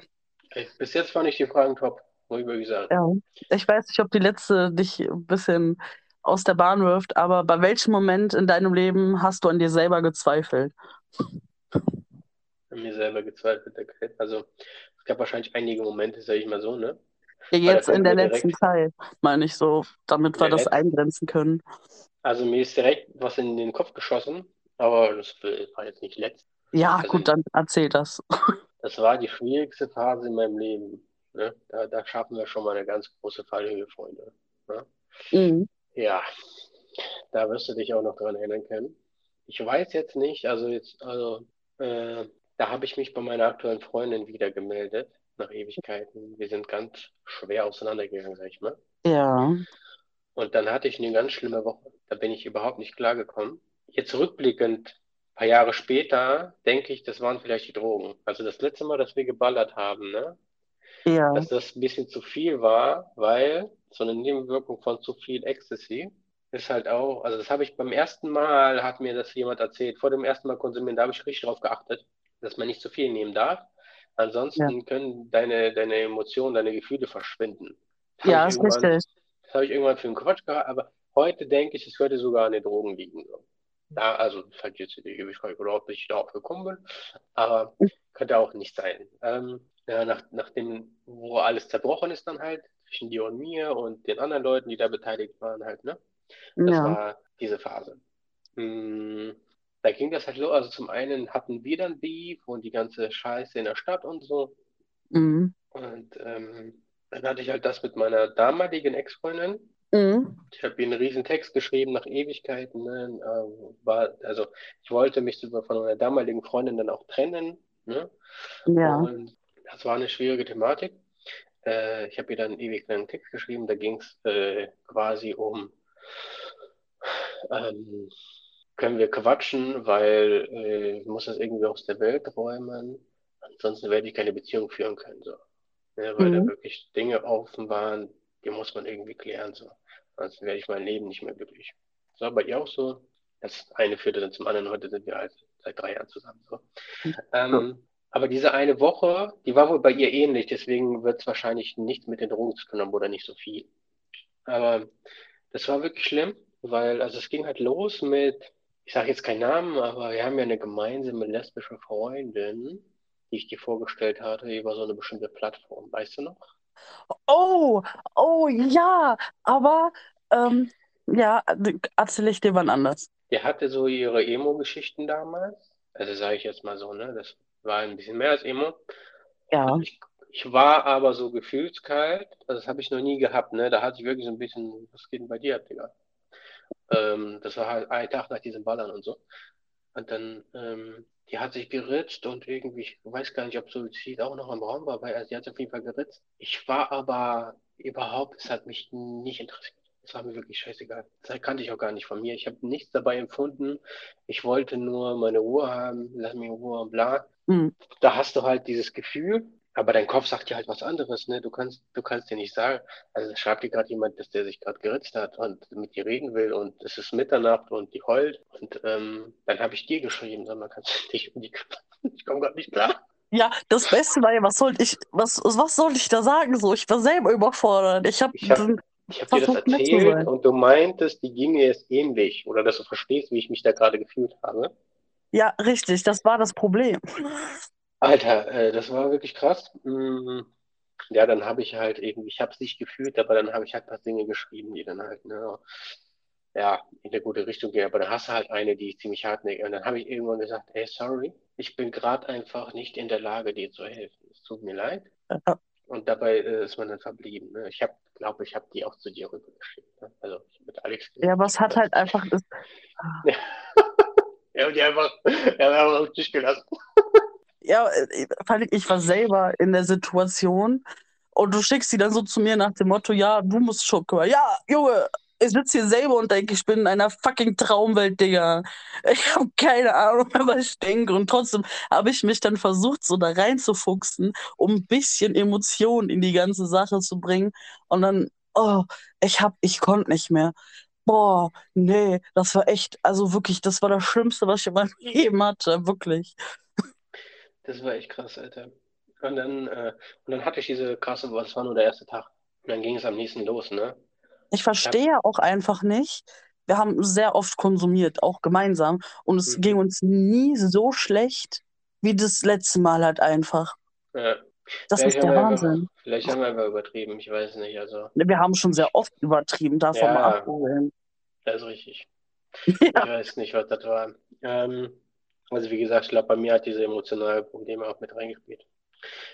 A: Ey, Bis jetzt fand ich die Fragen top, muss ich wirklich sagen.
B: ja, ich weiß nicht, ob die letzte dich ein bisschen aus der Bahn wirft, aber bei welchem Moment in deinem Leben hast du an dir selber gezweifelt?
A: An mir selber gezweifelt. okay. Also, es gab wahrscheinlich einige Momente, sage ich mal so, ne?
B: Ja, Jetzt in der letzten
A: direkt
B: Zeit, meine ich so, damit wir das
A: letzten.
B: eingrenzen können.
A: Also, mir ist direkt was in den Kopf geschossen, aber das war jetzt nicht letzt.
B: Ja,
A: Also,
B: gut, dann erzähl das. (laughs)
A: das war die schwierigste Phase in meinem Leben. Ne? Da, da schaffen wir schon mal eine ganz große Fallhöhe, Freunde. Ne?
B: Mhm.
A: Ja, da wirst du dich auch noch dran erinnern können. Ich weiß jetzt nicht, also jetzt, also, äh, da habe ich mich bei meiner aktuellen Freundin wieder gemeldet, nach Ewigkeiten. Wir sind ganz schwer auseinandergegangen, sag ich mal.
B: Ja,
A: Und dann hatte ich eine ganz schlimme Woche. Da bin ich überhaupt nicht klargekommen. Jetzt rückblickend, ein paar Jahre später, denke ich, das waren vielleicht die Drogen. Also das letzte Mal, dass wir geballert haben, ne?
B: Ja,
A: dass das ein bisschen zu viel war, weil so eine Nebenwirkung von zu viel Ecstasy ist halt auch, also das habe ich beim ersten Mal, hat mir das jemand erzählt, vor dem ersten Mal konsumieren, da habe ich richtig drauf geachtet, dass man nicht zu viel nehmen darf.
B: ja.
A: Ansonsten können deine, deine Emotionen, deine Gefühle verschwinden. Das
B: Ja, ist richtig.
A: das habe ich irgendwann für einen Quatsch gehabt, aber heute denke ich, es könnte sogar an den Drogen liegen. Da, also, das hat jetzt die Ewigkeit oder ob ich darauf gekommen bin, aber könnte auch nicht sein. Ähm, ja, nach, nachdem, wo alles zerbrochen ist dann halt, zwischen dir und mir und den anderen Leuten, die da beteiligt waren halt, ne? Das
B: Ja,
A: war diese Phase. Mm, da ging das halt los. Also zum einen hatten wir dann Beef und die ganze Scheiße in der Stadt und so.
B: mhm.
A: Und ähm, dann hatte ich halt das mit meiner damaligen Ex-Freundin.
B: Mhm.
A: Ich habe ihr einen riesen Text geschrieben nach Ewigkeiten. Ne? Äh, war, also ich wollte mich von meiner damaligen Freundin dann auch trennen. Ne?
B: Ja,
A: Und das war eine schwierige Thematik. Äh, ich habe ihr dann einen ewig langen Text geschrieben. Da ging es äh, quasi um, ähm, können wir quatschen, weil äh, ich muss das irgendwie aus der Welt räumen. Ansonsten werde ich keine Beziehung führen können. So. Ja, weil da
B: mhm.
A: wirklich Dinge offen waren, die muss man irgendwie klären. So. Ansonsten werde ich mein Leben nicht mehr glücklich. So, bei ihr auch so. Das eine führte dann zum anderen. Heute sind wir halt seit drei Jahren zusammen. So.
B: So.
A: Ähm, aber diese eine Woche, die war wohl bei ihr ähnlich. Deswegen wird es wahrscheinlich nichts mit den Drogen zu tun haben oder nicht so viel. Aber das war wirklich schlimm, weil also es ging halt los mit, ich sage jetzt keinen Namen, aber wir haben ja eine gemeinsame lesbische Freundin, die ich dir vorgestellt hatte über so eine bestimmte Plattform. Weißt du noch?
B: Oh, oh ja, aber ähm, ja, erzähle ich dir wann anders.
A: Die hatte so ihre Emo-Geschichten damals. Also sage ich jetzt mal so, ne? Das war ein bisschen mehr als Emo.
B: Ja.
A: Ich, ich war aber so gefühlskalt. Also das habe ich noch nie gehabt, ne? Da hatte ich wirklich so ein bisschen, was geht denn bei dir ab, Digga? Ähm, das war halt ein Tag nach diesem Ballern und so. Und dann, ähm, die hat sich geritzt und irgendwie, ich weiß gar nicht, ob Suizid auch noch im Raum war, weil also die hat sich auf jeden Fall geritzt. Ich war aber überhaupt, es hat mich nicht interessiert. Es war mir wirklich scheißegal. Das kannte ich auch gar nicht von mir. Ich habe nichts dabei empfunden. Ich wollte nur meine Ruhe haben, lass mich in Ruhe und bla.
B: Mhm.
A: Da hast du halt dieses Gefühl, aber dein Kopf sagt dir halt was anderes, ne? Du kannst, du kannst dir nicht sagen, also schreibt dir gerade jemand, dass der sich gerade geritzt hat und mit dir reden will und es ist Mitternacht und die heult. Und ähm, dann habe ich dir geschrieben, sag mal, kannst du dich um die kümmern? (laughs) Ich komme gerade nicht klar.
B: Ja, das Beste war ja, was soll ich, was, was soll ich da sagen? So, ich war selber überfordert. Ich habe
A: ich hab, ich hab dir das erzählt und du meintest, die ginge es ähnlich oder dass du verstehst, wie ich mich da gerade gefühlt habe.
B: Ja, richtig, das war das Problem.
A: Alter, äh, das war wirklich krass. Mm, ja, dann habe ich halt irgendwie, ich habe es nicht gefühlt, aber dann habe ich halt ein paar Dinge geschrieben, die dann halt, ne, ja, in eine gute Richtung gehen. Aber dann hast du halt eine, die ist ziemlich hartnäckig. Und dann habe ich irgendwann gesagt, hey, sorry, ich bin gerade einfach nicht in der Lage, dir zu helfen. Es tut mir leid. Und dabei äh, ist man dann verblieben. Ne? Ich habe, glaube ich, habe die auch zu dir rübergeschickt. Ne? Also mit Alex.
B: Ja, aber es hat halt einfach. Das... (laughs)
A: ja, ja, die einfach, die haben einfach auf den Tisch gelassen (laughs)
B: ja, äh, ich war selber in der Situation und du schickst sie dann so zu mir nach dem Motto, ja, du musst Schoko. Ja, Junge, ich sitze hier selber und denke, ich bin in einer fucking Traumwelt, Digga. Ich habe keine Ahnung was ich denke. Und trotzdem habe ich mich dann versucht, so da reinzufuchsen, um ein bisschen Emotion in die ganze Sache zu bringen. Und dann, oh, ich hab, ich konnte nicht mehr. Boah, nee, das war echt, also wirklich, das war das Schlimmste, was ich in meinem (laughs) Leben hatte, wirklich.
A: Das war echt krass, Alter. Und dann, äh, und dann hatte ich diese krasse, das war nur der erste Tag. Und dann ging es am nächsten los, ne?
B: Ich verstehe auch einfach nicht. Wir haben sehr oft konsumiert, auch gemeinsam. Und es mhm. ging uns nie so schlecht wie das letzte Mal halt einfach.
A: Ja.
B: Das vielleicht ist der Wahnsinn.
A: Einfach, vielleicht haben wir aber übertrieben, ich weiß nicht. Also.
B: Wir haben schon sehr oft übertrieben, davon ja, mal abgesehen.
A: Das ist richtig. Ja. (laughs) Ich weiß nicht, was das war. Ähm, also wie gesagt, ich glaube, bei mir hat diese emotionale Probleme auch mit reingespielt.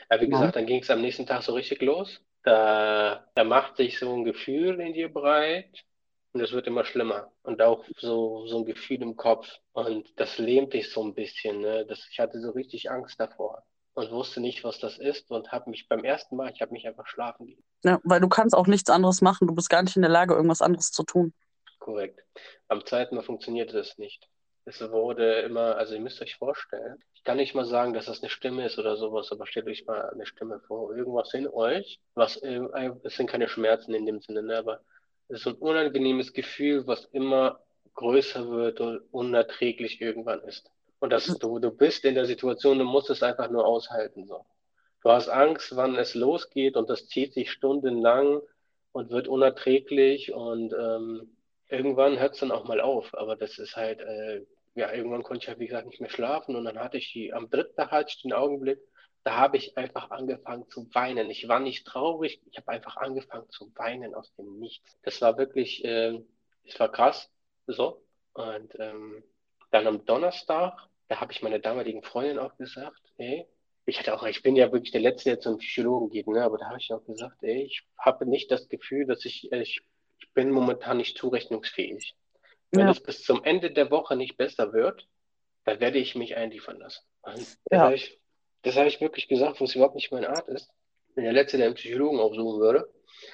A: Aber wie ja. gesagt, dann ging es am nächsten Tag so richtig los. Da, da macht sich so ein Gefühl in dir breit und es wird immer schlimmer. Und auch so, so ein Gefühl im Kopf. Und das lähmt dich so ein bisschen. Ne? Das, ich hatte so richtig Angst davor und wusste nicht, was das ist und habe mich beim ersten Mal, ich habe mich einfach schlafen gehen.
B: Ja, weil du kannst auch nichts anderes machen. Du bist gar nicht in der Lage, irgendwas anderes zu tun.
A: Korrekt. Am zweiten Mal funktionierte das nicht. Es wurde immer, also ihr müsst euch vorstellen, ich kann nicht mal sagen, dass das eine Stimme ist oder sowas, aber stellt euch mal eine Stimme vor, irgendwas in euch, was, äh, es sind keine Schmerzen in dem Sinne, ne, aber es ist ein unangenehmes Gefühl, was immer größer wird und unerträglich irgendwann ist. Und das, du, du bist in der Situation, du musst es einfach nur aushalten, so. Du hast Angst, wann es losgeht und das zieht sich stundenlang und wird unerträglich und ähm, irgendwann hört es dann auch mal auf. Aber das ist halt, äh, ja, irgendwann konnte ich halt, wie gesagt, nicht mehr schlafen und dann hatte ich die, am dritten Tag hatte ich den Augenblick, da habe ich einfach angefangen zu weinen. Ich war nicht traurig, ich habe einfach angefangen zu weinen aus dem Nichts. Das war wirklich, äh, das war krass, so. Und ähm, dann am Donnerstag, da habe ich meiner damaligen Freundin auch gesagt, ey, ich hatte auch, ich bin ja wirklich der Letzte, der zum Psychologen geht, ne? aber da habe ich auch gesagt, ey, ich habe nicht das Gefühl, dass ich, ich bin momentan nicht zurechnungsfähig. Wenn ja. es bis zum Ende der Woche nicht besser wird, dann werde ich mich einliefern lassen. Das ja. habe ich, hab ich wirklich gesagt, wo es überhaupt nicht meine Art ist. Ich bin der Letzte, der einen Psychologen aufsuchen würde.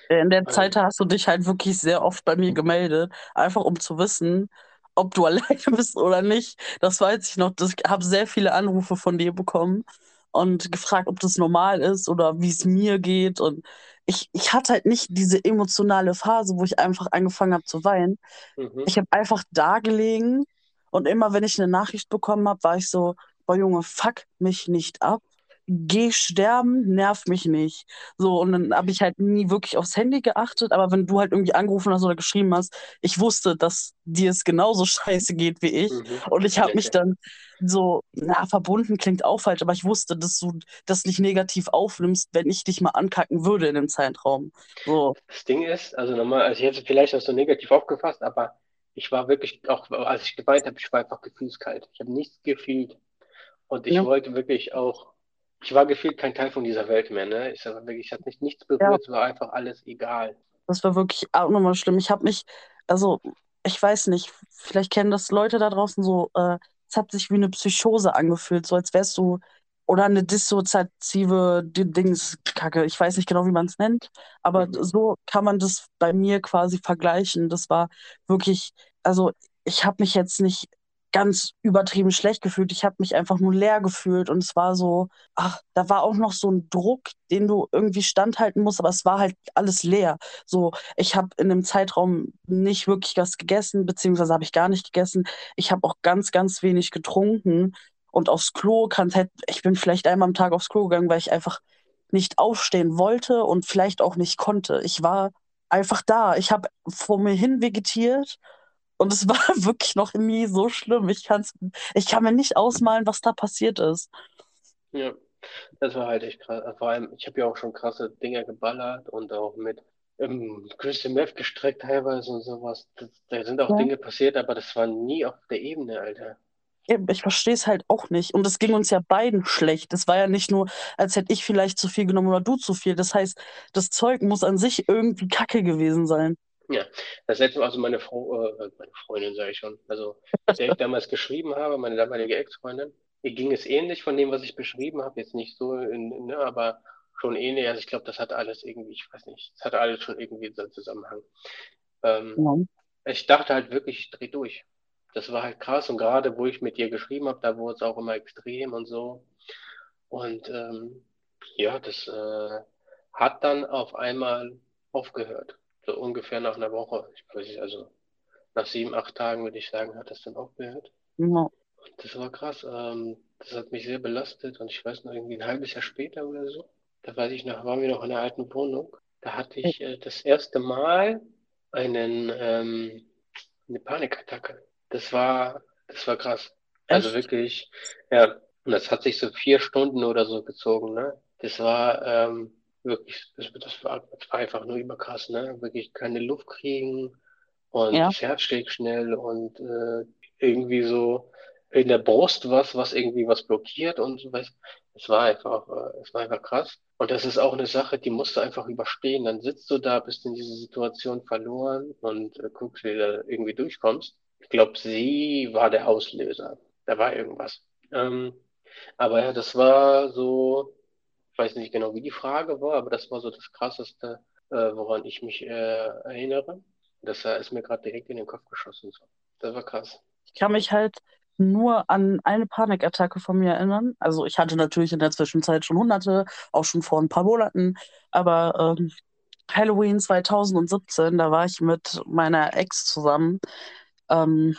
B: In der Zeit hast du dich halt wirklich sehr oft bei mir gemeldet, einfach um zu wissen, ob du (laughs) alleine bist oder nicht. Das weiß ich noch. Ich habe sehr viele Anrufe von dir bekommen und gefragt, ob das normal ist oder wie es mir geht. Und ich, ich hatte halt nicht diese emotionale Phase, wo ich einfach angefangen habe zu weinen. Mhm. Ich habe einfach da gelegen und immer, wenn ich eine Nachricht bekommen habe, war ich so, boah Junge, fuck mich nicht ab. Geh sterben, nerv mich nicht. So, und dann habe ich halt nie wirklich aufs Handy geachtet, aber wenn du halt irgendwie angerufen hast oder geschrieben hast, ich wusste, dass dir es genauso (laughs) scheiße geht wie ich. Mhm. Und ich habe mich dann so, na, verbunden klingt auch falsch, aber ich wusste, dass du das nicht negativ aufnimmst, wenn ich dich mal ankacken würde in dem Zeitraum. So.
A: Das Ding ist, also nochmal, also ich hätte vielleicht auch so negativ aufgefasst, aber ich war wirklich, auch als ich geweint habe, ich war einfach gefühlskalt. Ich habe nichts gefühlt. Und ich ja. wollte wirklich auch ich war gefühlt kein Teil von dieser Welt mehr, ne? Ich sag wirklich, ich hatte mich nichts berührt, ja. es war einfach alles egal.
B: Das war wirklich auch nochmal schlimm. Ich habe mich, also, ich weiß nicht, vielleicht kennen das Leute da draußen so, äh, es hat sich wie eine Psychose angefühlt, so als wärst du, oder eine dissoziative Dingskacke. Ich weiß nicht genau, wie man es nennt, aber mhm. so kann man das bei mir quasi vergleichen. Das war wirklich, also ich habe mich jetzt nicht ganz übertrieben schlecht gefühlt. Ich habe mich einfach nur leer gefühlt und es war so, ach, da war auch noch so ein Druck, den du irgendwie standhalten musst, aber es war halt alles leer. So, ich habe in dem Zeitraum nicht wirklich was gegessen, beziehungsweise habe ich gar nicht gegessen. Ich habe auch ganz, ganz wenig getrunken und aufs Klo kann halt, ich bin vielleicht einmal am Tag aufs Klo gegangen, weil ich einfach nicht aufstehen wollte und vielleicht auch nicht konnte. Ich war einfach da. Ich habe vor mir hin vegetiert und es (laughs) war wirklich noch nie so schlimm. Ich, kann's, ich kann mir nicht ausmalen, was da passiert ist.
A: Ja, das war halt echt krass. Vor allem, ich habe ja auch schon krasse Dinger geballert und auch mit ähm, Christian Meth gestreckt teilweise und sowas. Das, da sind auch ja. Dinge passiert, aber das war nie auf der Ebene, Alter.
B: Ich verstehe es halt auch nicht. Und es ging uns ja beiden schlecht. Es war ja nicht nur, als hätte ich vielleicht zu viel genommen oder du zu viel. Das heißt, das Zeug muss an sich irgendwie kacke gewesen sein.
A: Ja, das letzte Mal, also meine Frau, äh, meine Freundin sage ich schon, also der ich (laughs) damals geschrieben habe, meine damalige Ex-Freundin, ihr ging es ähnlich von dem, was ich beschrieben habe, jetzt nicht so, in, ne, aber schon ähnlich. Also ich glaube, das hat alles irgendwie, ich weiß nicht, das hat alles schon irgendwie so einen Zusammenhang. Ähm, ja. Ich dachte halt wirklich, ich drehe durch. Das war halt krass und gerade wo ich mit ihr geschrieben habe, da wurde es auch immer extrem und so. Und ähm, ja, das äh, hat dann auf einmal aufgehört so ungefähr nach einer Woche. Ich weiß nicht, also nach sieben, acht Tagen würde ich sagen, hat das dann aufgehört. Ja. Das war krass. Ähm, das hat mich sehr belastet und ich weiß noch irgendwie ein halbes Jahr später oder so. Da weiß ich noch, waren wir noch in der alten Wohnung. Da hatte ich äh, das erste Mal einen ähm, eine Panikattacke. Das war das war krass. Also Echt? Wirklich, ja. Und das hat sich so vier Stunden oder so gezogen, ne? Das war ähm, wirklich, das, das, war, das war einfach nur überkrass, ne? Wirklich keine Luft kriegen und ja. das Herz schlägt schnell und äh, irgendwie so in der Brust was, was irgendwie was blockiert und so was. Es war einfach, äh, es war einfach krass. Und das ist auch eine Sache, die musst du einfach überstehen. Dann sitzt du da, bist in dieser Situation verloren und äh, guckst, wie du da irgendwie durchkommst. Ich glaube, sie war der Auslöser. Da war irgendwas. Ähm, aber ja, das war so, weiß nicht genau, wie die Frage war, aber das war so das Krasseste, äh, woran ich mich äh, erinnere. Das äh, ist mir gerade direkt in den Kopf geschossen. So. Das war krass.
B: Ich kann mich halt nur an eine Panikattacke von mir erinnern. Also ich hatte natürlich in der Zwischenzeit schon hunderte, auch schon vor ein paar Monaten, aber ähm, Halloween 2017, da war ich mit meiner Ex zusammen. Ähm,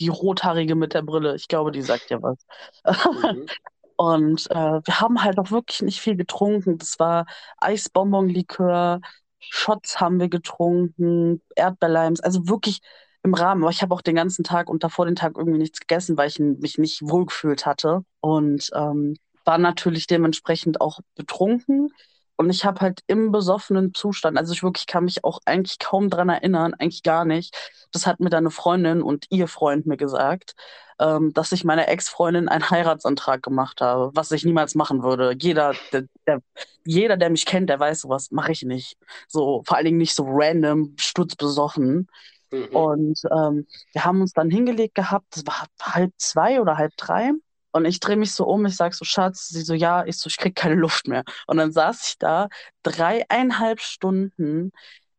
B: die rothaarige mit der Brille, ich glaube, die sagt ja was. Mhm. (laughs) Und äh, wir haben halt auch wirklich nicht viel getrunken. Das war Eisbonbonlikör, Shots haben wir getrunken, Erdbeerleims, also wirklich im Rahmen. Aber ich habe auch den ganzen Tag und davor den Tag irgendwie nichts gegessen, weil ich mich nicht wohlgefühlt hatte. Und ähm, war natürlich dementsprechend auch betrunken. Und ich habe halt im besoffenen Zustand, also ich wirklich kann mich auch eigentlich kaum dran erinnern, eigentlich gar nicht. Das hat mir deine Freundin und ihr Freund mir gesagt, ähm, dass ich meiner Ex-Freundin einen Heiratsantrag gemacht habe, was ich niemals machen würde. Jeder, der, der jeder, der mich kennt, der weiß, sowas mache ich nicht. So, vor allen Dingen nicht so random, stutzbesoffen. Mhm. Und ähm, wir haben uns dann hingelegt gehabt, das war halb zwei oder halb drei. Und ich drehe mich so um, ich sage so, Schatz, sie so, ja, ich so, ich krieg keine Luft mehr. Und dann saß ich da dreieinhalb Stunden.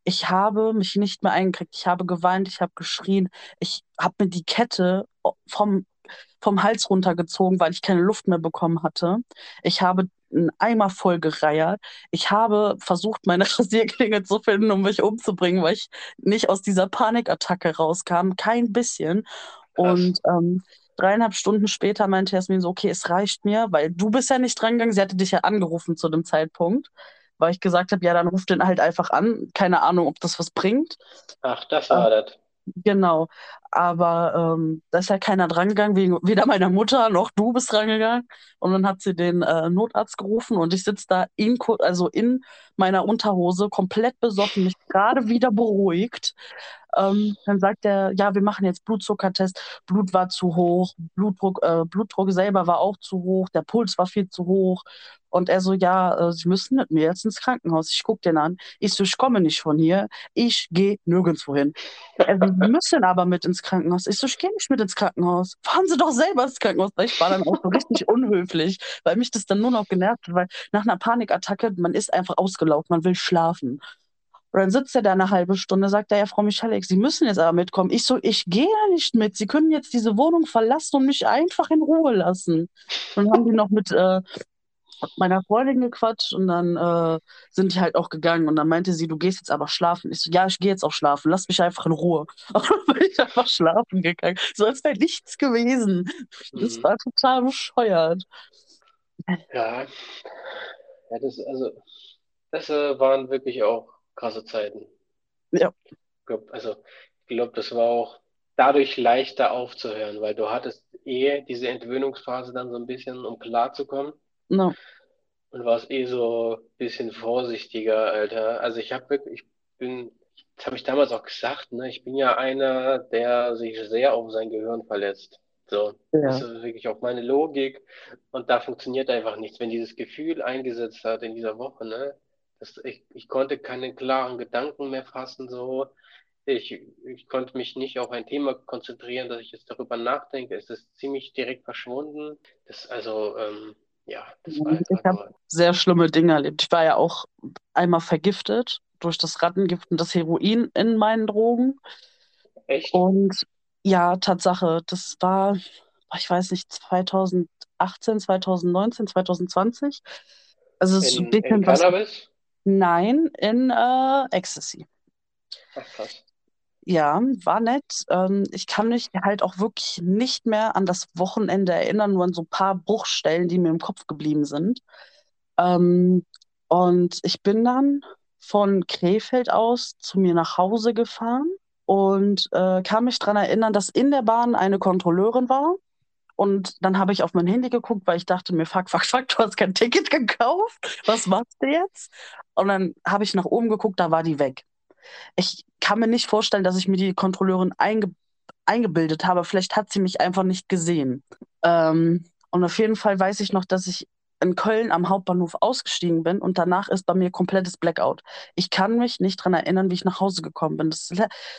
B: Ich habe mich nicht mehr eingekriegt. Ich habe geweint, ich habe geschrien. Ich habe mir die Kette vom, vom Hals runtergezogen, weil ich keine Luft mehr bekommen hatte. Ich habe einen Eimer voll gereiert. Ich habe versucht, meine (laughs) Rasierklinge zu finden, um mich umzubringen, weil ich nicht aus dieser Panikattacke rauskam. Kein bisschen. Und ähm, dreieinhalb Stunden später meinte Jasmin so, okay, es reicht mir, weil du bist ja nicht drangegangen. Sie hatte dich ja angerufen zu dem Zeitpunkt, weil ich gesagt habe, ja, dann ruf den halt einfach an. Keine Ahnung, ob das was bringt.
A: Ach, das war
B: Äh,
A: das.
B: Genau. Aber ähm, da ist ja keiner drangegangen, weder meiner Mutter noch du bist drangegangen. Und dann hat sie den äh, Notarzt gerufen und ich sitze da in, also in meiner Unterhose, komplett besoffen, mich gerade wieder beruhigt. Ähm, dann sagt er, ja, wir machen jetzt Blutzuckertest. Blut war zu hoch, Blutdruck, äh, Blutdruck selber war auch zu hoch, der Puls war viel zu hoch. Und er so, ja, äh, Sie müssen mit mir jetzt ins Krankenhaus. Ich gucke den an. Ich so, ich komme nicht von hier. Ich gehe nirgendwo hin. Sie müssen aber mit ins Krankenhaus. Ich so, ich gehe nicht mit ins Krankenhaus. Fahren Sie doch selber ins Krankenhaus. Ich war dann auch so richtig unhöflich, weil mich das dann nur noch genervt hat, weil nach einer Panikattacke, man ist einfach ausgelaugt, man will schlafen. Und dann sitzt er da eine halbe Stunde, sagt er, ja, Frau Michalek, Sie müssen jetzt aber mitkommen. Ich so, ich gehe ja nicht mit. Sie können jetzt diese Wohnung verlassen und mich einfach in Ruhe lassen. Dann haben die noch mit äh, meiner Freundin gequatscht und dann äh, sind die halt auch gegangen. Und dann meinte sie, du gehst jetzt aber schlafen. Ich so, ja, ich gehe jetzt auch schlafen. Lass mich einfach in Ruhe. (laughs) Und dann bin ich einfach schlafen gegangen. So als wäre nichts gewesen. Das
A: Mhm.
B: war total bescheuert.
A: Ja. Ja, das, also, das äh, waren wirklich auch krasse Zeiten.
B: Ja.
A: Ich glaub, also, ich glaube, das war auch dadurch leichter aufzuhören, weil du hattest eh diese Entwöhnungsphase dann so ein bisschen, um klarzukommen.
B: No.
A: Und warst eh so ein bisschen vorsichtiger, Alter. Also ich habe wirklich, ich bin, das habe ich damals auch gesagt, ne? Ich bin ja einer, der sich sehr auf sein Gehirn verletzt. So, das
B: Ja.
A: ist wirklich auf meine Logik und da funktioniert einfach nichts. Wenn dieses Gefühl eingesetzt hat in dieser Woche, ne? Das, ich, ich konnte keine klaren Gedanken mehr fassen, so. Ich, ich konnte mich nicht auf ein Thema konzentrieren, dass ich jetzt darüber nachdenke. Es ist ziemlich direkt verschwunden. Das, also, ähm, ja, das war
B: Ich habe sehr schlimme Dinge erlebt. Ich war ja auch einmal vergiftet durch das Rattengift und das Heroin in meinen Drogen.
A: Echt?
B: Und ja, Tatsache, das war, ich weiß nicht, 2018, 2019, 2020. Also es ist ein
A: In, in
B: bisschen was.
A: Cannabis?
B: Nein, in äh, Ecstasy.
A: Ach, krass.
B: Ja, war nett. Ähm, ich kann mich halt auch wirklich nicht mehr an das Wochenende erinnern, nur an so ein paar Bruchstellen, die mir im Kopf geblieben sind. Ähm, und ich bin dann von Krefeld aus zu mir nach Hause gefahren und äh, kann mich daran erinnern, dass in der Bahn eine Kontrolleurin war. Und dann habe ich auf mein Handy geguckt, weil ich dachte mir, fuck, fuck, fuck, du hast kein Ticket gekauft. Was machst du jetzt? Und dann habe ich nach oben geguckt, da war die weg. Ich kann mir nicht vorstellen, dass ich mir die Kontrolleurin einge eingebildet habe. Vielleicht hat sie mich einfach nicht gesehen. Ähm, und auf jeden Fall weiß ich noch, dass ich in Köln am Hauptbahnhof ausgestiegen bin und danach ist bei mir komplettes Blackout. Ich kann mich nicht daran erinnern, wie ich nach Hause gekommen bin. Das,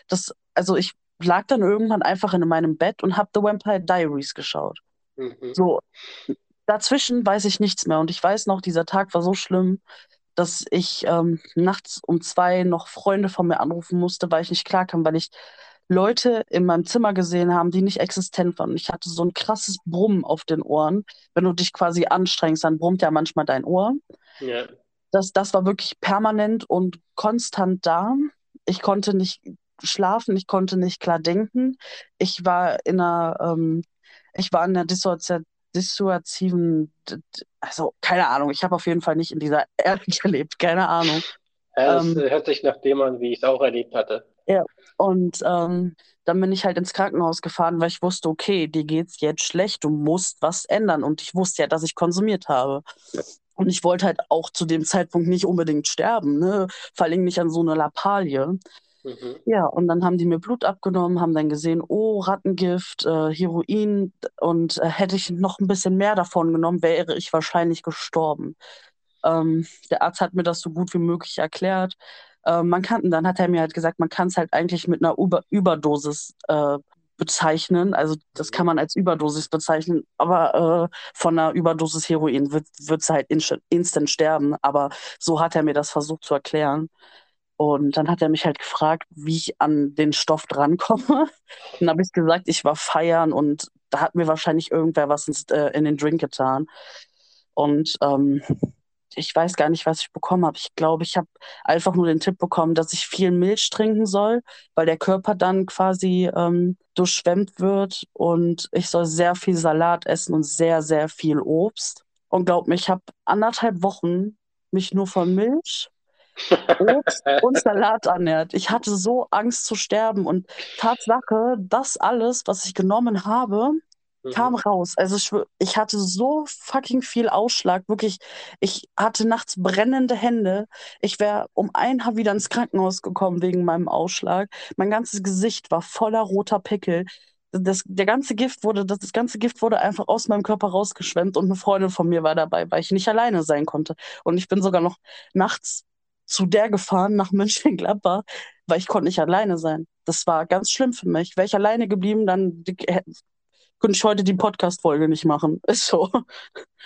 B: das, also ich lag dann irgendwann einfach in meinem Bett und habe The Vampire Diaries geschaut.
A: Mhm.
B: So, dazwischen weiß ich nichts mehr. Und ich weiß noch, dieser Tag war so schlimm, dass ich ähm, nachts um zwei noch Freunde von mir anrufen musste, weil ich nicht klarkam, weil ich Leute in meinem Zimmer gesehen haben, die nicht existent waren. Und ich hatte so ein krasses Brummen auf den Ohren. Wenn du dich quasi anstrengst, dann brummt ja manchmal dein Ohr.
A: Ja.
B: Das, das war wirklich permanent und konstant da. Ich konnte nicht schlafen, ich konnte nicht klar denken. Ich war in einer, ähm, ich war in einer dissozi dissoziativen, also keine Ahnung, ich habe auf jeden Fall nicht in dieser (laughs) Erde gelebt, keine Ahnung.
A: Ja, das
B: Ähm,
A: äh, hört sich nach dem an, wie ich es auch erlebt hatte.
B: Ja, und ähm, dann bin ich halt ins Krankenhaus gefahren, weil ich wusste, okay, dir geht's jetzt schlecht, du musst was ändern. Und ich wusste ja, dass ich konsumiert habe. Und ich wollte halt auch zu dem Zeitpunkt nicht unbedingt sterben, ne? Vor allem nicht an so einer Lappalie.
A: Mhm.
B: Ja, und dann haben die mir Blut abgenommen, haben dann gesehen, oh, Rattengift, äh, Heroin. Und äh, hätte ich noch ein bisschen mehr davon genommen, wäre ich wahrscheinlich gestorben. Ähm, der Arzt hat mir das so gut wie möglich erklärt. Äh, man kann, dann hat er mir halt gesagt, man kann es halt eigentlich mit einer Über Überdosis äh, bezeichnen. Also das kann man als Überdosis bezeichnen, aber äh, von einer Überdosis Heroin wird es halt inst instant sterben. Aber so hat er mir das versucht zu erklären. Und dann hat er mich halt gefragt, wie ich an den Stoff drankomme. (laughs) Dann habe ich gesagt, ich war feiern und da hat mir wahrscheinlich irgendwer was ins, äh, in den Drink getan. Und ähm, ich weiß gar nicht, was ich bekommen habe. Ich glaube, ich habe einfach nur den Tipp bekommen, dass ich viel Milch trinken soll, weil der Körper dann quasi ähm, durchschwemmt wird und ich soll sehr viel Salat essen und sehr, sehr viel Obst. Und glaub mir, ich habe anderthalb Wochen mich nur von Milch, Obst und Salat ernährt. Ich hatte so Angst zu sterben und Tatsache, das alles, was ich genommen habe, kam
A: Mhm.
B: raus. Also ich, ich hatte so fucking viel Ausschlag. Wirklich, ich hatte nachts brennende Hände. Ich wäre um ein Haar wieder ins Krankenhaus gekommen wegen meinem Ausschlag. Mein ganzes Gesicht war voller roter Pickel. Das, der ganze Gift wurde, das, das ganze Gift wurde einfach aus meinem Körper rausgeschwemmt und eine Freundin von mir war dabei, weil ich nicht alleine sein konnte. Und ich bin sogar noch nachts zu der gefahren nach Mönchengladbach, weil ich konnte nicht alleine sein. Das war ganz schlimm für mich. Wäre ich alleine geblieben, dann hä- könnte ich heute die Podcast-Folge nicht machen. (laughs) Ist so.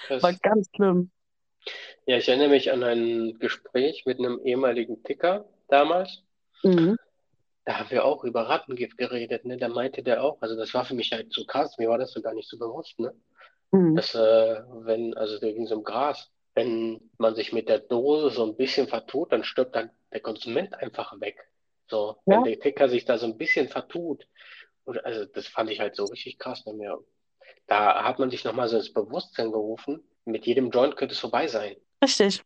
A: Krass.
B: War ganz schlimm.
A: Ja, ich erinnere mich an ein Gespräch mit einem ehemaligen Ticker damals.
B: Mhm.
A: Da haben wir auch über Rattengift geredet, ne? Da meinte der auch, also das war für mich halt so krass, mir war das so gar nicht so bewusst, ne?
B: Mhm.
A: Dass, äh, wenn, also da ging es um Gras, wenn man sich mit der Dose so ein bisschen vertut, dann stirbt dann der Konsument einfach weg. So, wenn
B: Ja.
A: der Ticker sich da so ein bisschen vertut, und also das fand ich halt so richtig krass, ne? Mir, da hat man sich nochmal so ins Bewusstsein gerufen, mit jedem Joint könnte es vorbei sein.
B: Richtig.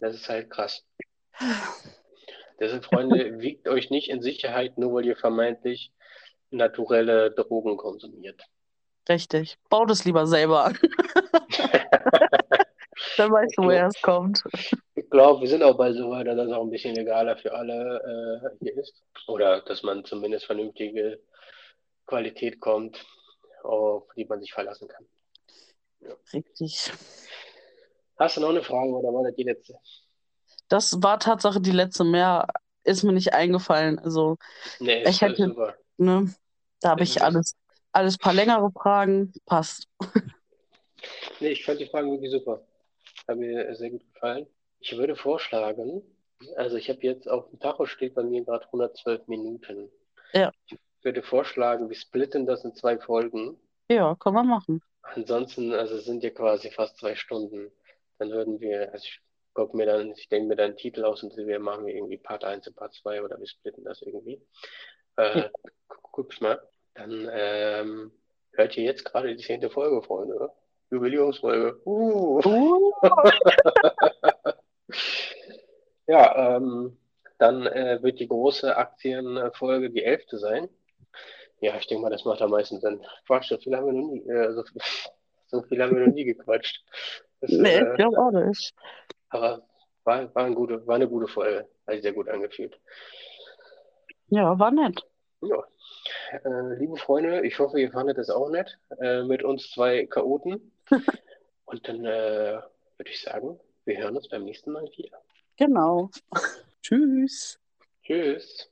A: Das ist halt krass. Deshalb, Freunde, (laughs) wiegt euch nicht in Sicherheit, nur weil ihr vermeintlich naturelle Drogen konsumiert.
B: Richtig. Baut es lieber selber an. (laughs) Dann weißt du, woher es kommt.
A: Ich glaube, wir sind auch bald so weit, dass das auch ein bisschen legaler für alle äh, hier ist. Oder dass man zumindest vernünftige Qualität kommt, auf die man sich verlassen kann.
B: Richtig.
A: Hast du noch eine Frage oder war das die letzte?
B: Das war Tatsache die letzte. Mehr ist mir nicht eingefallen. Also,
A: Nee,
B: Ich hätte-
A: super.
B: ne, da habe ich
A: ist-
B: alles, alles paar längere Fragen. Passt.
A: Nee, ich fand die Fragen wirklich super. Hat mir sehr gut gefallen. Ich würde vorschlagen, also ich habe jetzt auf dem Tacho steht bei mir gerade 112 Minuten.
B: Ja.
A: Ich würde vorschlagen, wir splitten das in zwei Folgen.
B: Ja, können wir machen.
A: Ansonsten, also es sind ja quasi fast zwei Stunden. Dann würden wir, also ich gucke mir dann, ich denke mir dann einen Titel aus und wir machen wir irgendwie Part 1 und Part 2 oder wir splitten das irgendwie. Äh,
B: Ja.
A: gu- guck's mal. Dann ähm, hört ihr jetzt gerade die zehnte Folge, Freunde. Jubiläumsfolge. Uh.
B: Uh, (laughs)
A: Ja, ähm, dann äh, wird die große Aktienfolge die elfte sein. Ja, ich denke mal, das macht am meisten Sinn. Quatsch, so viel haben wir noch nie, äh, so, (laughs) so viel haben wir noch nie gequatscht. Das,
B: nee,
A: äh,
B: ich glaube auch nicht.
A: aber war, war, eine gute, war eine gute Folge. Hat sich sehr gut angefühlt.
B: Ja, war nett.
A: Ja. Äh, liebe Freunde, ich hoffe, ihr fandet es auch nett äh, mit uns zwei Chaoten. (laughs) Und dann äh, würde ich sagen, wir hören uns beim nächsten Mal wieder.
B: Genau. (laughs) Tschüss.
A: Tschüss.